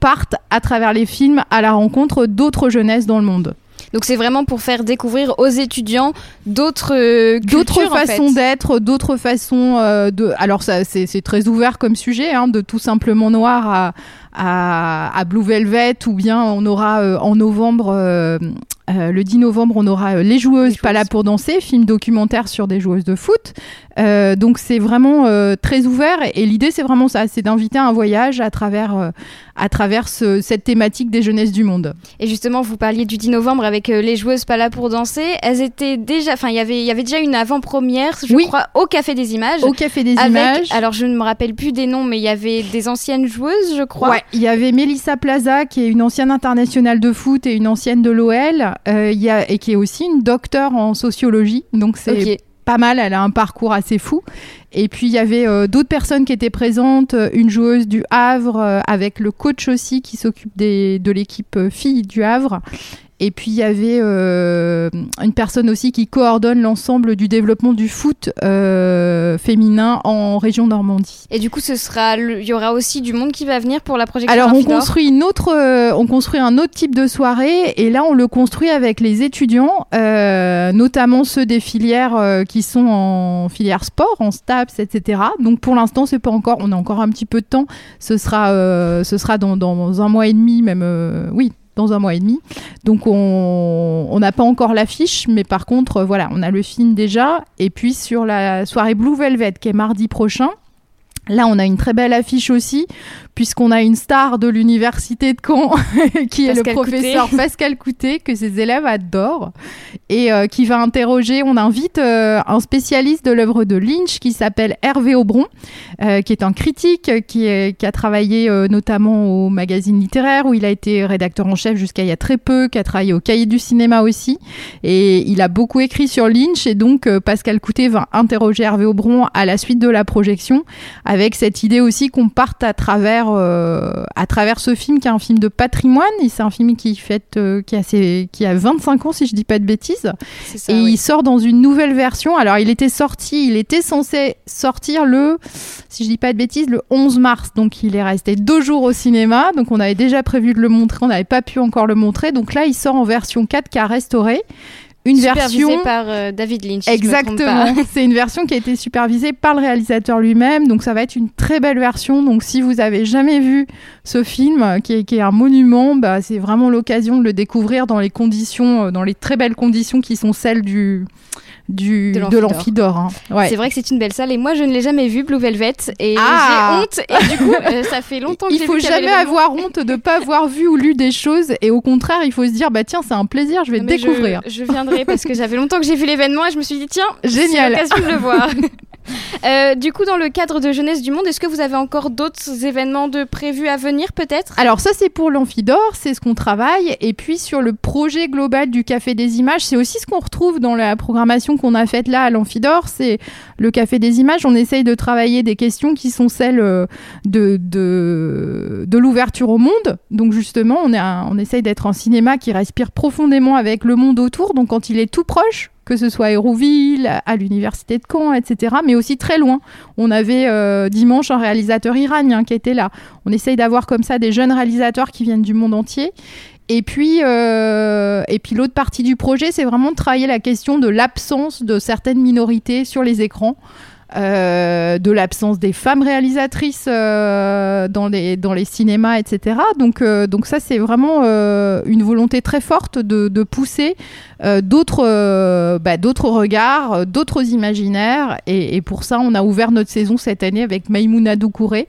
partent à travers les films à la rencontre d'autres jeunesses dans le monde. Donc c'est vraiment pour faire découvrir aux étudiants d'autres euh, d'autres en façons fait. d'être, d'autres façons euh, de. Alors ça, c'est c'est très ouvert comme sujet, hein, de tout simplement noir à, à, à Blue Velvet, ou bien on aura euh, en novembre. Euh, le 10 novembre, on aura euh, Les Joueuses, pas là pour danser, film documentaire sur des joueuses de foot. Euh, donc c'est vraiment très ouvert et, et l'idée c'est vraiment ça, c'est d'inviter à un voyage à travers, à travers ce- cette thématique des jeunesses du monde. Et justement, vous parliez du 10 novembre avec les joueuses pas là pour danser. Elles étaient déjà, enfin, il y avait, il y avait déjà une avant-première, je crois, au Café des Images. Au Café des avec- Images. Alors, je ne me rappelle plus des noms, mais il y avait des anciennes joueuses, je crois. Ouais, il y avait Mélissa Plaza, qui est une ancienne internationale de foot et une ancienne de l'OL, euh, y a, et qui est aussi une docteure en sociologie. Donc c'est pas mal, elle a un parcours assez fou. Et puis il y avait euh, d'autres personnes qui étaient présentes, une joueuse du Havre, euh, avec le coach aussi qui s'occupe de l'équipe filles du Havre. Et puis il y avait euh, une personne aussi qui coordonne l'ensemble du développement du foot euh, féminin en région Normandie. Et du coup, ce sera, il y aura aussi du monde qui va venir pour la projection. Alors on construit une autre, euh, on construit un autre type de soirée et là on le construit avec les étudiants, notamment ceux des filières qui sont en filière sport, en STAPS, etc. Donc pour l'instant c'est pas encore, on a encore un petit peu de temps. Ce sera, ce sera dans, dans un mois et demi, même, oui. Dans un mois et demi. Donc, on n'a pas encore l'affiche, mais par contre, euh, voilà, on a le film déjà. Et puis, sur la soirée Blue Velvet, qui est mardi prochain, Là, on a une très belle affiche aussi, puisqu'on a une star de l'université de Caen, <laughs> qui est Pascal le professeur. Pascal Coutet, que ses élèves adorent, et euh, qui va interroger, on invite euh, un spécialiste de l'œuvre de Lynch, qui s'appelle Hervé Aubron, euh, qui est un critique, qui, est- qui a travaillé notamment au magazine littéraire, où il a été rédacteur en chef jusqu'à il y a très peu, qui a travaillé au Cahier du cinéma aussi, et il a beaucoup écrit sur Lynch, et donc Pascal Coutet va interroger Hervé Aubron à la suite de la projection, avec cette idée aussi qu'on parte à travers, euh, à travers ce film qui est un film de patrimoine. Et c'est un film qui, fête, euh, qui, a ses- qui a 25 ans, si je dis pas de bêtises. ça, et oui. il sort dans une nouvelle version. Alors, il était sorti, il était censé sortir le, si je dis pas de bêtises, le 11 mars. Donc, il est resté deux jours au cinéma. Donc, on avait déjà prévu de le montrer. On n'avait pas pu encore le montrer. Donc là, il sort en version 4K restaurée. Une Supervisé version par euh, David Lynch. si. Exactement. <laughs> C'est une version qui a été supervisée par le réalisateur lui-même. Donc ça va être une très belle version. Donc si vous avez jamais vu ce film, euh, qui est, qui est un monument, bah, c'est vraiment l'occasion de le découvrir dans les conditions, euh, dans les très belles conditions qui sont celles du, du, De l'Amphidore. hein. Ouais. C'est vrai que c'est une belle salle et moi je ne l'ai jamais vue Blue Velvet et Ah j'ai honte et du coup euh, ça fait longtemps que Il faut vu jamais avoir honte de pas avoir vu ou lu des choses et au contraire il faut se dire bah tiens c'est un plaisir je vais Non, mais découvrir. Je, je viendrai parce que j'avais longtemps que j'ai vu l'événement et je me suis dit tiens Génial. l'occasion de le voir. <laughs> <laughs> Euh, du coup dans le cadre de Jeunesse du Monde est-ce que vous avez encore d'autres événements de prévus à venir peut-être? Alors ça c'est pour l'amphidore, c'est ce qu'on travaille. Et puis sur le projet global du Café des Images, c'est aussi ce qu'on retrouve dans la programmation qu'on a faite là à l'amphidore. C'est le Café des Images. On essaye de travailler des questions qui sont celles euh, de, de, l'ouverture au monde. Donc justement, on, est on essaye d'être un cinéma qui respire profondément avec le monde autour. Donc quand il est tout proche, que ce soit à Hérouville, à- l'université de Caen, etc., mais aussi très loin. On avait euh, dimanche un réalisateur iranien qui était là. On essaye d'avoir comme ça des jeunes réalisateurs qui viennent du monde entier. Et puis, euh, et puis l'autre partie du projet, c'est vraiment de travailler la question de l'absence de certaines minorités sur les écrans. Euh, de l'absence des femmes réalisatrices euh, dans, les, dans les cinémas, etc. Donc, euh, donc ça, c'est vraiment une volonté très forte de, de pousser d'autres bah, d'autres regards, d'autres imaginaires. Et, et pour ça, on a ouvert notre saison cette année avec Maïmouna Doucouré.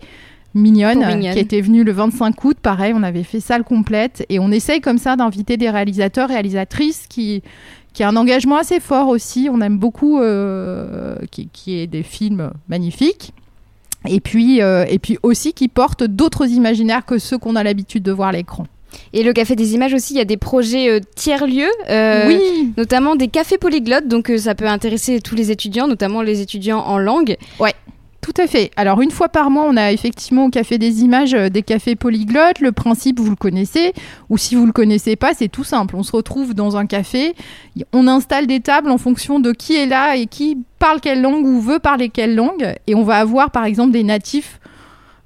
Mignonne, Mignonne. qui était venue le 25 août, pareil, on avait fait salle complète et on essaye comme ça d'inviter des réalisateurs, réalisatrices qui, qui a un engagement assez fort aussi. On aime beaucoup euh, qui, qui est des films magnifiques. Et puis, euh, et puis aussi qui portent d'autres imaginaires que ceux qu'on a l'habitude de voir à l'écran. Et le Café des Images aussi, il y a des projets euh, tiers-lieux, euh, Oui. notamment des cafés polyglottes, donc euh, ça peut intéresser tous les étudiants, notamment les étudiants en langue. Ouais. Tout à fait. Alors une fois par mois, on a effectivement au Café des Images euh, des cafés polyglottes. Le principe, vous le connaissez, ou si vous le connaissez pas, c'est tout simple. On se retrouve dans un café, on installe des tables en fonction de qui est là et qui parle quelle langue ou veut parler quelle langue, et on va avoir par exemple des natifs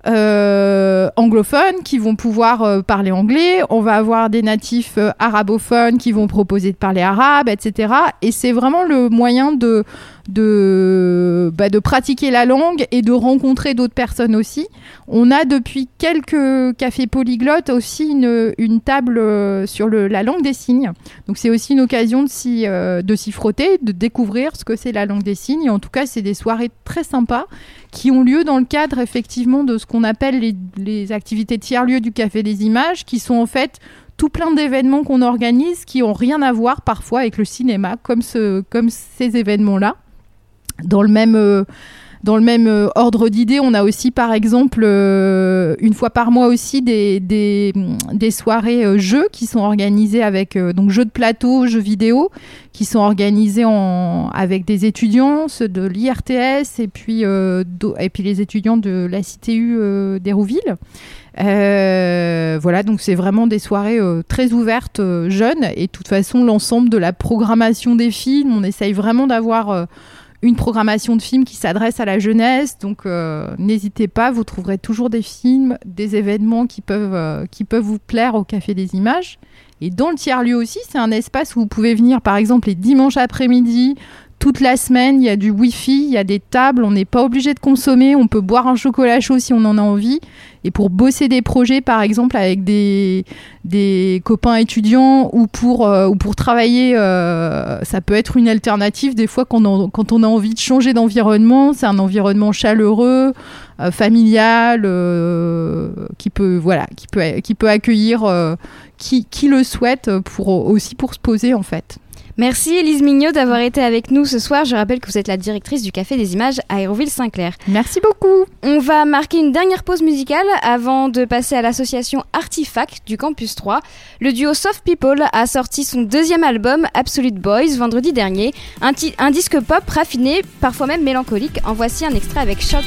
euh, anglophones qui vont pouvoir euh, parler anglais, on va avoir des natifs arabophones qui vont proposer de parler arabe, etc. Et c'est vraiment le moyen de, de, bah, de pratiquer la langue et de rencontrer d'autres personnes aussi. On a depuis quelques cafés polyglottes aussi une, une table euh, sur le, la langue des signes. Donc c'est aussi une occasion de s'y, euh, de s'y frotter, de découvrir ce que c'est la langue des signes. Et en tout cas, c'est des soirées très sympas qui ont lieu dans le cadre effectivement de ce qu'on appelle les, les activités tiers-lieux du Café des Images, qui sont en fait tout plein d'événements qu'on organise qui ont rien à voir parfois avec le cinéma, comme, ce, comme ces événements-là. Dans le même, euh, dans le même euh, ordre d'idée, on a aussi par exemple euh, une fois par mois aussi des, des, soirées jeux qui sont organisées avec donc jeux de plateau, jeux vidéo, qui sont organisés en, avec des étudiants ceux de l'IRTS et puis et puis les étudiants de la CTU d'Hérouville. Voilà, donc c'est vraiment des soirées très ouvertes, jeunes, et de toute façon, l'ensemble de la programmation des films, on essaye vraiment d'avoir une programmation de films qui s'adresse à la jeunesse, donc euh, n'hésitez pas, vous trouverez toujours des films, des événements qui peuvent, euh, qui peuvent vous plaire au Café des Images. Et dans le tiers-lieu aussi, c'est un espace où vous pouvez venir, par exemple, les dimanches après-midi, toute la semaine, il y a du Wi-Fi, il y a des tables, on n'est pas obligé de consommer, on peut boire un chocolat chaud si on en a envie. Et pour bosser des projets, par exemple, avec des, des copains étudiants ou pour, euh, ou pour travailler, euh, ça peut être une alternative. Des fois, quand on, a envie de changer d'environnement, c'est un environnement chaleureux, euh, familial, qui, peut, voilà, qui, peut, qui peut accueillir qui, qui le souhaite pour, aussi pour se poser, en fait. Merci Elise Mignot d'avoir été avec nous ce soir. Je rappelle que vous êtes la directrice du Café des Images à Aéroville-Saint-Clair. Merci beaucoup. On va marquer une dernière pause musicale avant de passer à l'association Artifact du Campus 3. Le duo Soft People a sorti son deuxième album Absolute Boys vendredi dernier. Un, disque pop raffiné, parfois même mélancolique. En voici un extrait avec Shock.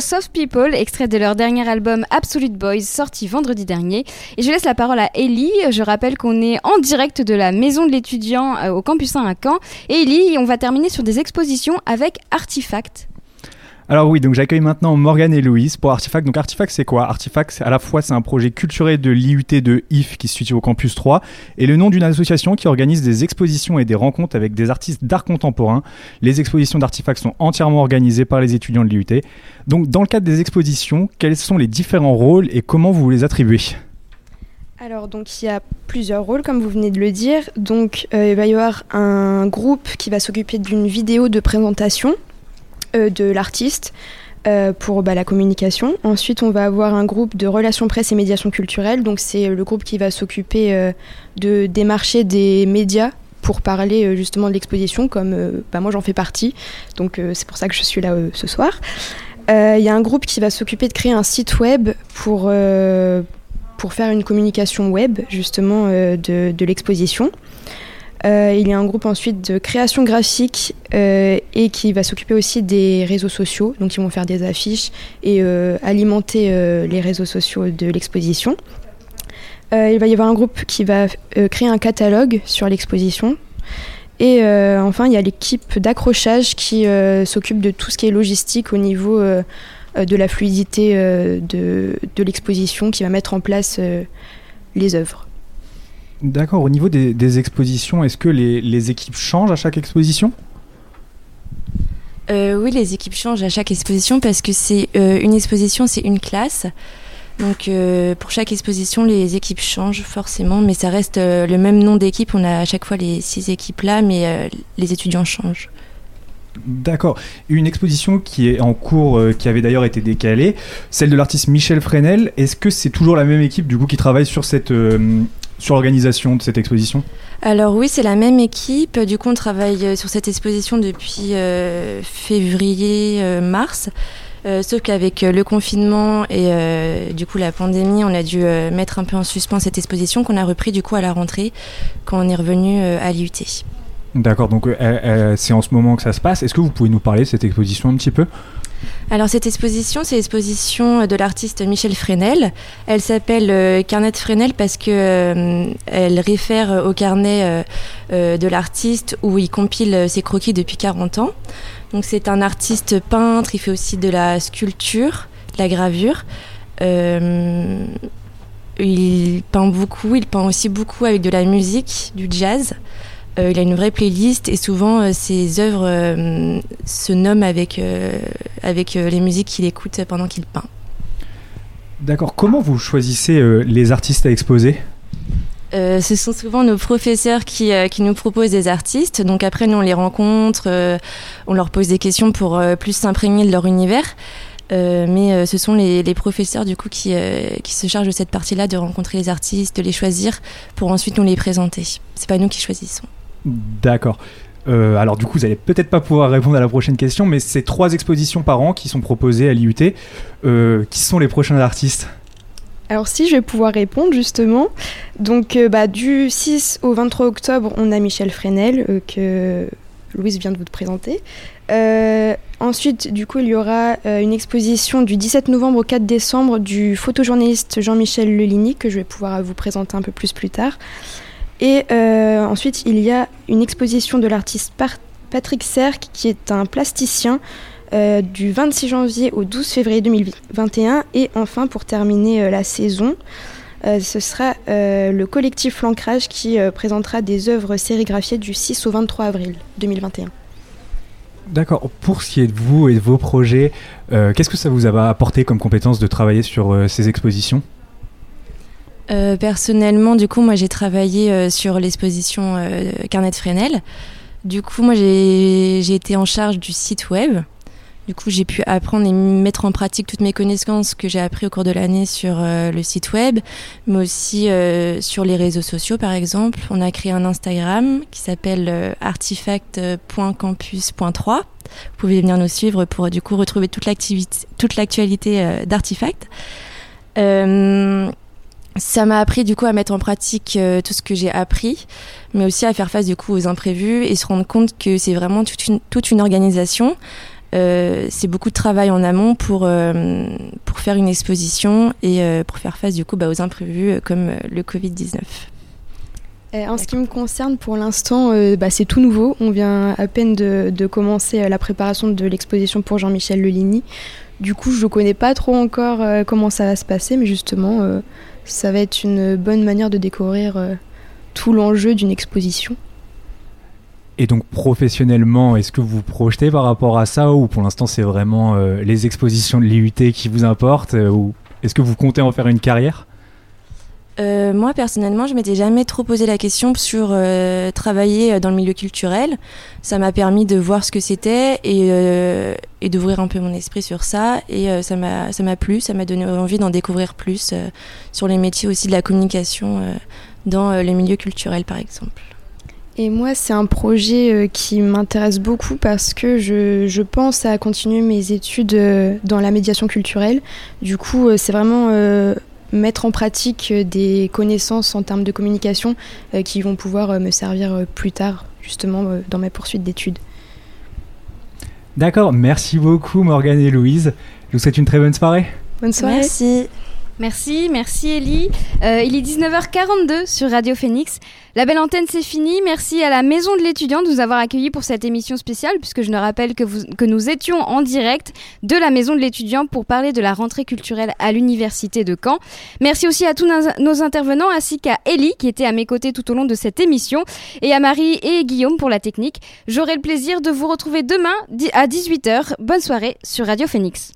Soft People, extrait de leur dernier album Absolute Boys, sorti vendredi dernier. Et je laisse la parole à Ellie. Je rappelle qu'on est en direct de la maison de l'étudiant euh, au campus 1 à Caen. Ellie, on va terminer sur des expositions avec Artifact. Alors oui, donc j'accueille maintenant Morgane et Louise pour Artifact. Donc Artifact c'est quoi? Artifact à la fois c'est un projet culturel de l'IUT de IF qui se situe au campus 3 et le nom d'une association qui organise des expositions et des rencontres avec des artistes d'art contemporain. Les expositions d'Artifact sont entièrement organisées par les étudiants de l'IUT. Donc dans le cadre des expositions, quels sont les différents rôles et comment vous les attribuez? Alors donc il y a plusieurs rôles comme vous venez de le dire. Donc euh, il va y avoir un groupe qui va s'occuper d'une vidéo de présentation de l'artiste euh, pour bah, la communication. Ensuite on va avoir un groupe de relations presse et médiation culturelle. Donc c'est le groupe qui va s'occuper euh, de démarcher des médias pour parler euh, justement de l'exposition comme euh, bah, moi j'en fais partie. Donc euh, c'est pour ça que je suis là euh, ce soir. Euh, Il y a un groupe qui va s'occuper de créer un site web pour, euh, pour faire une communication web justement euh, de l'exposition. Euh, il y a un groupe ensuite de création graphique euh, et qui va s'occuper aussi des réseaux sociaux. Donc ils vont faire des affiches et euh, alimenter les réseaux sociaux de l'exposition. Il va y avoir un groupe qui va créer un catalogue sur l'exposition. Et enfin, il y a l'équipe d'accrochage qui s'occupe de tout ce qui est logistique au niveau de la fluidité de, l'exposition, qui va mettre en place les œuvres. D'accord, au niveau des, des expositions, est-ce que les, les équipes changent à chaque exposition? Euh, oui, les équipes changent à chaque exposition parce que c'est euh, une exposition, c'est une classe. Donc euh, pour chaque exposition, les équipes changent forcément, mais ça reste le même nom d'équipe. On a à chaque fois les six équipes là, mais les étudiants changent. D'accord. Une exposition qui est en cours, euh, qui avait d'ailleurs été décalée, celle de l'artiste Michel Fresnel. Est-ce que c'est toujours la même équipe du coup qui travaille sur cette euh, sur l'organisation de cette exposition Alors oui, c'est la même équipe. Du coup, on travaille euh, sur cette exposition depuis euh, février-mars. Euh, sauf qu'avec le confinement et euh, du coup la pandémie, on a dû mettre un peu en suspens cette exposition qu'on a repris du coup à la rentrée quand on est revenu à l'IUT. D'accord, donc c'est en ce moment que ça se passe. Est-ce que vous pouvez nous parler de cette exposition un petit peu? Alors cette exposition, c'est l'exposition de l'artiste Michel Fresnel. Elle s'appelle euh, Carnet de Fresnel parce que euh, elle réfère au carnet euh, de l'artiste où il compile ses croquis depuis 40 ans. Donc c'est un artiste peintre, il fait aussi de la sculpture, de la gravure. Il peint beaucoup, il peint aussi beaucoup avec de la musique, du jazz. Euh, il a une vraie playlist et souvent euh, ses œuvres euh, se nomment avec, avec les musiques qu'il écoute pendant qu'il peint. D'accord. Comment vous choisissez les artistes à exposer? Euh, ce sont souvent nos professeurs qui, euh, qui nous proposent des artistes. Donc après, nous, on les rencontre, euh, on leur pose des questions pour plus s'imprégner de leur univers. Mais ce sont les, les professeurs du coup qui, qui se chargent de cette partie-là, de rencontrer les artistes, de les choisir pour ensuite nous les présenter. C'est pas nous qui choisissons. D'accord. Euh, alors du coup, vous allez peut-être pas pouvoir répondre à la prochaine question, mais c'est trois expositions par an qui sont proposées à l'IUT. Euh, qui sont les prochains artistes? Alors si je vais pouvoir répondre justement, donc euh, bah, du 6 au 23 octobre, on a Michel Fresnel que Louise vient de vous présenter. Ensuite, du coup, il y aura une exposition du 17 novembre au 4 décembre du photojournaliste Jean-Michel Leligny que je vais pouvoir vous présenter un peu plus plus tard. Et euh, ensuite, il y a une exposition de l'artiste Patrick Serck qui est un plasticien euh, du 26 janvier au 12 février 2021. Et enfin, pour terminer euh, la saison, ce sera le collectif L'Ancrage qui présentera des œuvres sérigraphiées du 6 au 23 avril 2021. D'accord. Pour ce qui est de vous et de vos projets, qu'est-ce que ça vous a apporté comme compétence de travailler sur ces expositions? Euh, personnellement, du coup, moi j'ai travaillé euh, sur l'exposition euh, Carnet de Fresnel. Du coup, moi j'ai été en charge du site web. Du coup, j'ai pu apprendre et mettre en pratique toutes mes connaissances que j'ai appris au cours de l'année sur le site web, mais aussi sur les réseaux sociaux, par exemple. On a créé un Instagram qui s'appelle euh, artifact.campus.3. Vous pouvez venir nous suivre pour du coup retrouver toute l'actualité d'Artifact. Ça m'a appris du coup à mettre en pratique euh, tout ce que j'ai appris, mais aussi à faire face du coup aux imprévus et se rendre compte que c'est vraiment toute une, organisation. Euh, c'est beaucoup de travail en amont pour, euh, pour faire une exposition et pour faire face du coup bah, aux imprévus comme le Covid-19. Euh, en ce qui me concerne, pour l'instant, bah, c'est tout nouveau. On vient à peine de, de commencer la préparation de l'exposition pour Jean-Michel Leligny. Du coup, je ne connais pas trop encore comment ça va se passer, mais justement, ça va être une bonne manière de découvrir euh, tout l'enjeu d'une exposition. Et donc professionnellement, est-ce que vous vous projetez par rapport à ça ou pour l'instant c'est vraiment euh, les expositions de l'IUT qui vous importent euh, ou est-ce que vous comptez en faire une carrière? Euh, moi personnellement, je m'étais jamais trop posé la question sur euh, travailler dans le milieu culturel. Ça m'a permis de voir ce que c'était et, euh, d'ouvrir un peu mon esprit sur ça. Et euh, ça m'a ça m'a plu, ça m'a donné envie d'en découvrir plus euh, sur les métiers aussi de la communication euh, dans euh, les milieux culturels par exemple. Et moi, c'est un projet euh, qui m'intéresse beaucoup parce que je, je pense à continuer mes études euh, dans la médiation culturelle. Du coup, euh, c'est vraiment euh, mettre en pratique euh, des connaissances en termes de communication euh, qui vont pouvoir euh, me servir plus tard, justement, euh, dans ma poursuite d'études. D'accord, merci beaucoup Morgane et Louise. Je vous souhaite une très bonne soirée. Bonne soirée. Merci. Merci, merci Ellie. Euh, il est 19h42 sur Radio Phoenix. La belle antenne, c'est fini. Merci à la Maison de l'étudiant de nous avoir accueillis pour cette émission spéciale, puisque je ne rappelle que, vous- que nous étions en direct de la Maison de l'étudiant pour parler de la rentrée culturelle à l'Université de Caen. Merci aussi à tous nos, intervenants, ainsi qu'à Ellie, qui était à mes côtés tout au long de cette émission, et à Marie et Guillaume pour la technique. J'aurai le plaisir de vous retrouver demain à 18h. Bonne soirée sur Radio Phoenix.